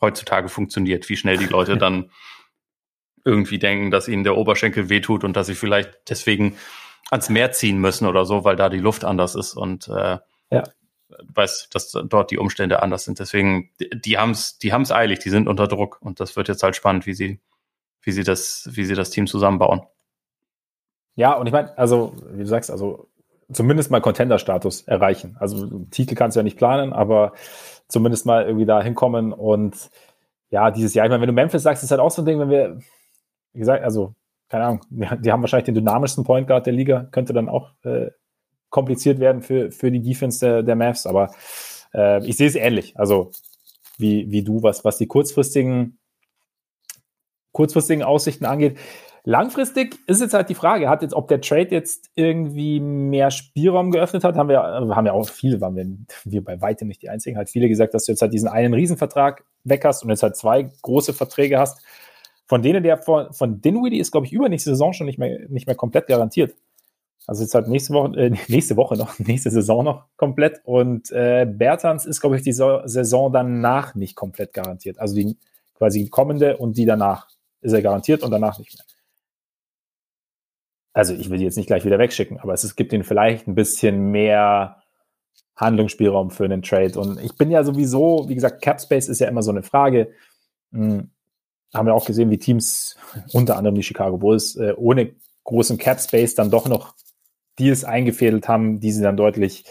heutzutage funktioniert, wie schnell die Leute dann irgendwie denken, dass ihnen der Oberschenkel wehtut und dass sie vielleicht deswegen ans Meer ziehen müssen oder so, weil da die Luft anders ist und äh, ja. weiß, dass dort die Umstände anders sind. Deswegen, die haben es die haben's eilig, die sind unter Druck und das wird jetzt halt spannend, wie sie, wie sie das, wie sie das Team zusammenbauen. Ja, und ich meine, also, wie du sagst, also zumindest mal Contender-Status erreichen. Also Titel kannst du ja nicht planen, aber zumindest mal irgendwie da hinkommen und ja, dieses Jahr, ich meine, wenn du Memphis sagst, ist halt auch so ein Ding, wenn wir wie gesagt, also keine Ahnung, die haben wahrscheinlich den dynamischsten Point Guard der Liga, könnte dann auch äh, kompliziert werden für, für die Defense der, der Mavs, aber äh, ich sehe es ähnlich, also wie, wie du, was, was die kurzfristigen, kurzfristigen Aussichten angeht. Langfristig ist jetzt halt die Frage, hat jetzt, ob der Trade jetzt irgendwie mehr Spielraum geöffnet hat, haben wir, haben ja auch viele, waren wir, wir bei weitem nicht die einzigen, halt viele gesagt, dass du jetzt halt diesen einen Riesenvertrag weg hast und jetzt halt zwei große Verträge hast, von denen der von, von Dinwiddie ist, glaube ich, übernächste Saison schon nicht mehr, nicht mehr komplett garantiert. Also jetzt halt nächste Woche, äh, nächste Woche noch, nächste Saison noch komplett. Und äh, Bertans ist, glaube ich, die Saison danach nicht komplett garantiert. Also die quasi kommende und die danach ist er garantiert und danach nicht mehr. Also ich will die jetzt nicht gleich wieder wegschicken, aber es, es gibt ihnen vielleicht ein bisschen mehr Handlungsspielraum für einen Trade. Und ich bin ja sowieso, wie gesagt, Cap Space ist ja immer so eine Frage. Hm, haben wir auch gesehen, wie Teams, unter anderem die Chicago Bulls, äh, ohne großen Cap Space dann doch noch Deals eingefädelt haben, die sie dann deutlich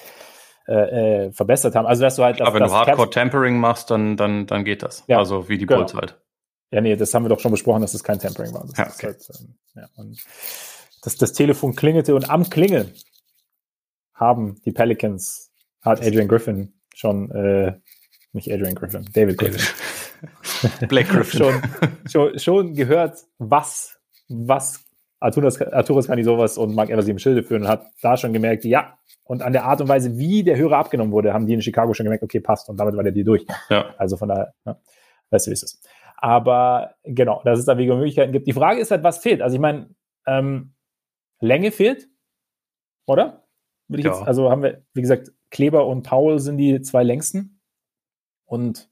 äh, äh, verbessert haben. Also dass du halt, aber wenn du Hardcore Tampering machst, dann dann dann geht das. Ja, also wie die genau. Bulls halt. Ja, nee, das haben wir doch schon besprochen, dass das kein Tampering war. Das ja, okay. halt, ähm, ja, und das, das Telefon klingelte und am Klingeln haben die Pelicans, hat Adrian Griffin schon, äh, nicht Adrian Griffin, David Griffin. Black Griffin. schon, schon, schon gehört, was, was Arturas, Arturas kann sowas und Mark Eversley im Schilde führen und hat da schon gemerkt, ja, und an der Art und Weise, wie der Hörer abgenommen wurde, haben die in Chicago schon gemerkt, okay, passt und damit war der die durch. Ja. Also von daher, ja, weißt du, wie es ist. Aber genau, dass es da Wege und Möglichkeiten gibt. Die Frage ist halt, was fehlt? Also ich meine, ähm, Länge fehlt, oder? Ja. jetzt, also haben wir, wie gesagt, Kleber und Paul sind die zwei längsten. Und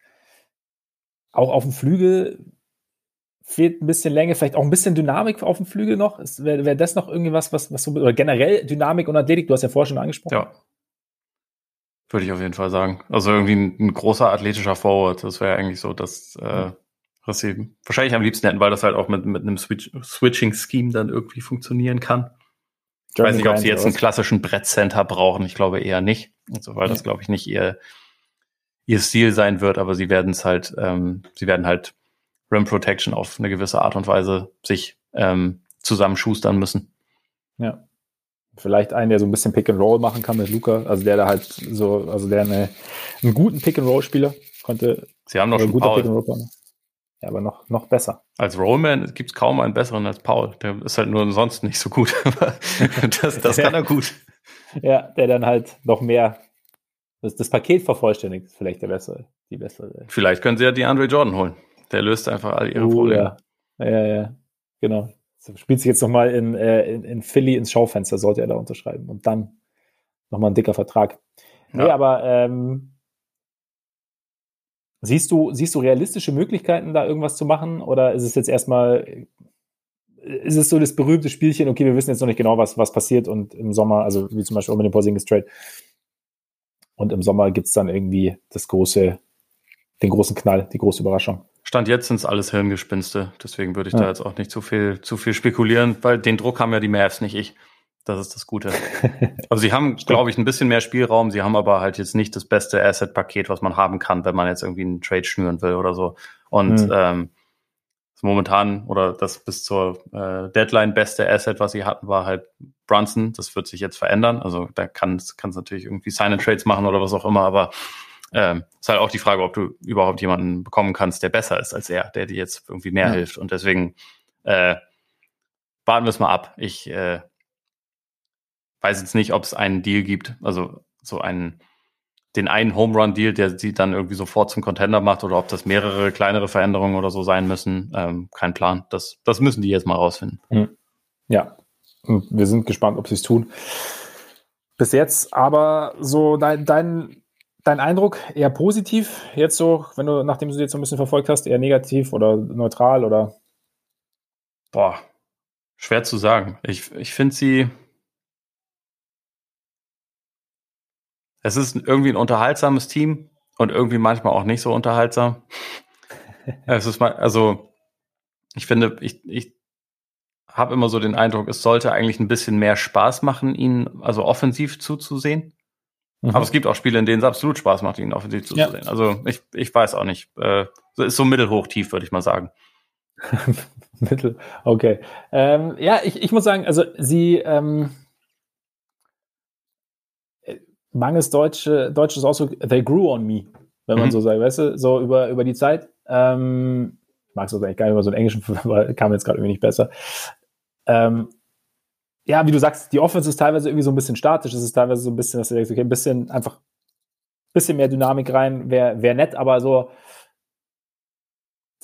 auch auf dem Flügel fehlt ein bisschen Länge, vielleicht auch ein bisschen Dynamik auf dem Flügel noch. Wäre wär das noch irgendwie was, was, was so, oder generell Dynamik und Athletik, du hast ja vorher schon angesprochen. Ja. Würde ich auf jeden Fall sagen. Also irgendwie ein, ein großer athletischer Forward, das wäre eigentlich so das, äh, was sie wahrscheinlich am liebsten hätten, weil das halt auch mit, mit einem Switch, Switching-Scheme dann irgendwie funktionieren kann. Ich weiß nicht, ob sie jetzt einen klassischen Brettcenter brauchen. Ich glaube eher nicht. Also, weil das, glaube ich, nicht ihr, ihr Stil sein wird, aber sie werden es halt, ähm, sie werden halt Rim Protection auf eine gewisse Art und Weise sich ähm, zusammenschustern müssen. Ja. Vielleicht einen, der so ein bisschen Pick and Roll machen kann mit Luca, also der da halt so, also der eine, einen guten Pick and Roll Spieler konnte. Sie haben noch schon Paul. Pick and Roll ja, aber noch, noch besser. Als Rollman gibt es kaum einen besseren als Paul. Der ist halt nur sonst nicht so gut. das, das kann er gut. Ja, der dann halt noch mehr das, das Paket vervollständigt, ist vielleicht der bessere, die bessere. Vielleicht können sie ja die Andre Jordan holen. Der löst einfach all ihre uh, Probleme. Ja. ja, ja, genau. Spielt sich jetzt nochmal in, äh, in, in Philly ins Schaufenster, sollte er da unterschreiben. Und dann nochmal ein dicker Vertrag. Ja. Nee, aber ähm, siehst du, siehst du realistische Möglichkeiten, da irgendwas zu machen? Oder ist es jetzt erstmal, ist es so das berühmte Spielchen, okay, wir wissen jetzt noch nicht genau, was, was passiert und im Sommer, also wie zum Beispiel auch mit dem Porzingis Trade, und im Sommer gibt es dann irgendwie das große, den großen Knall, die große Überraschung. Stand jetzt sind es alles Hirngespinste, deswegen würde ich ja. da jetzt auch nicht zu viel, zu viel spekulieren, weil den Druck haben ja die Mavs, nicht ich. Das ist das Gute. Also sie haben, glaube ich, ein bisschen mehr Spielraum. Sie haben aber halt jetzt nicht das beste Asset-Paket, was man haben kann, wenn man jetzt irgendwie einen Trade schnüren will oder so. Und mhm. ähm, momentan oder das bis zur äh, Deadline beste Asset, was sie hatten, war halt Brunson. Das wird sich jetzt verändern. Also da kann es natürlich irgendwie Sign-and-Trades machen oder was auch immer, aber ähm, ist halt auch die Frage, ob du überhaupt jemanden bekommen kannst, der besser ist als er, der dir jetzt irgendwie mehr ja. hilft. Und deswegen äh, warten wir es mal ab. Ich äh, weiß jetzt nicht, ob es einen Deal gibt, also so einen, den einen Home Run Deal, der sie dann irgendwie sofort zum Contender macht oder ob das mehrere kleinere Veränderungen oder so sein müssen. Ähm, kein Plan. Das, das müssen die jetzt mal rausfinden. Hm. Ja, wir sind gespannt, ob sie es tun. Bis jetzt, aber so dein, dein Dein Eindruck eher positiv, jetzt so, wenn du, nachdem du sie jetzt so ein bisschen verfolgt hast, eher negativ oder neutral oder? Boah, schwer zu sagen. Ich, ich finde sie. Es ist irgendwie ein unterhaltsames Team und irgendwie manchmal auch nicht so unterhaltsam. es ist mal, also, ich finde, ich, ich habe immer so den Eindruck, es sollte eigentlich ein bisschen mehr Spaß machen, ihnen also offensiv zuzusehen. Mhm. Aber es gibt auch Spiele, in denen es absolut Spaß macht, ihn offensiv zu ja. Also ich, ich weiß auch nicht. Äh, ist so mittelhoch tief, würde ich mal sagen. Mittel, okay. Ähm, ja, ich, ich muss sagen, also sie, ähm, mangels deutsche, deutsches Ausdruck, they grew on me, wenn man mhm. so sagt, weißt du, so über, über die Zeit. Ähm, mag es eigentlich gar nicht mehr so einen englischen, kam jetzt gerade irgendwie nicht besser. Ähm, ja, wie du sagst, die Offense ist teilweise irgendwie so ein bisschen statisch, es ist teilweise so ein bisschen, dass du denkst, okay, ein bisschen einfach, bisschen mehr Dynamik rein, wäre wär nett, aber so,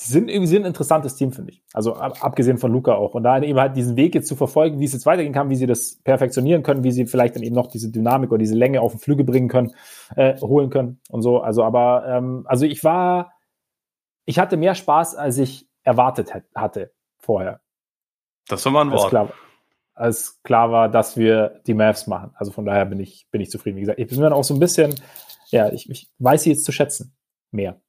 sie sind irgendwie sind ein interessantes Team, finde ich. Also ab, abgesehen von Luca auch. Und da eben halt diesen Weg jetzt zu verfolgen, wie es jetzt weitergehen kann, wie sie das perfektionieren können, wie sie vielleicht dann eben noch diese Dynamik oder diese Länge auf den Flügel bringen können, äh, holen können und so. Also, aber ähm, also ich war, ich hatte mehr Spaß, als ich erwartet hatte vorher. Das war mal ein Wort. Als klar, als klar war, dass wir die Mavs machen. Also von daher bin ich, bin ich zufrieden. Wie gesagt, ich bin dann auch so ein bisschen, ja, ich, ich weiß sie jetzt zu schätzen. Mehr.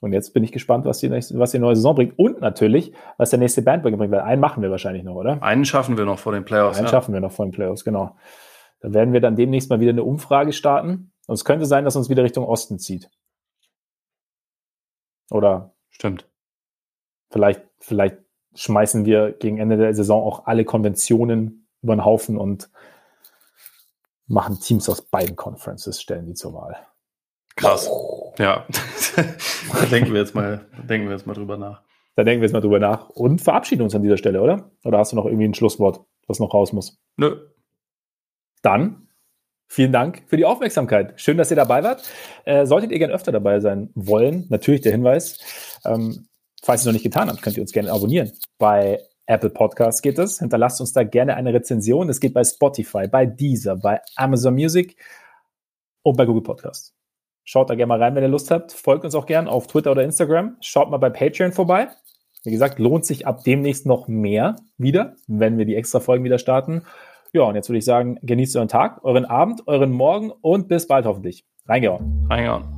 Und jetzt bin ich gespannt, was die, nächste, was die neue Saison bringt. Und natürlich, was der nächste Bandwagon bringt, weil einen machen wir wahrscheinlich noch, oder? Einen schaffen wir noch vor den Playoffs. Einen ja. schaffen wir noch vor den Playoffs, genau. Da werden wir dann demnächst mal wieder eine Umfrage starten. Und es könnte sein, dass uns wieder Richtung Osten zieht. Oder? Stimmt. Vielleicht, vielleicht schmeißen wir gegen Ende der Saison auch alle Konventionen über den Haufen und machen Teams aus beiden Conferences, stellen die zur Wahl. Krass. Ja. da denken wir jetzt mal, denken wir jetzt mal drüber nach. Da denken wir jetzt mal drüber nach und verabschieden uns an dieser Stelle, oder? Oder hast du noch irgendwie ein Schlusswort, was noch raus muss? Nö. Dann vielen Dank für die Aufmerksamkeit. Schön, dass ihr dabei wart. Äh, solltet ihr gerne öfter dabei sein wollen, natürlich der Hinweis. Ähm, falls ihr es noch nicht getan habt, könnt ihr uns gerne abonnieren. Bei Apple Podcasts geht es. Hinterlasst uns da gerne eine Rezension. Es geht bei Spotify, bei Deezer, bei Amazon Music und bei Google Podcasts. Schaut da gerne mal rein, wenn ihr Lust habt. Folgt uns auch gerne auf Twitter oder Instagram. Schaut mal bei Patreon vorbei. Wie gesagt, lohnt sich ab demnächst noch mehr wieder, wenn wir die extra Folgen wieder starten. Ja, und jetzt würde ich sagen, genießt euren Tag, euren Abend, euren Morgen und bis bald hoffentlich. Reingehauen. Reingehauen.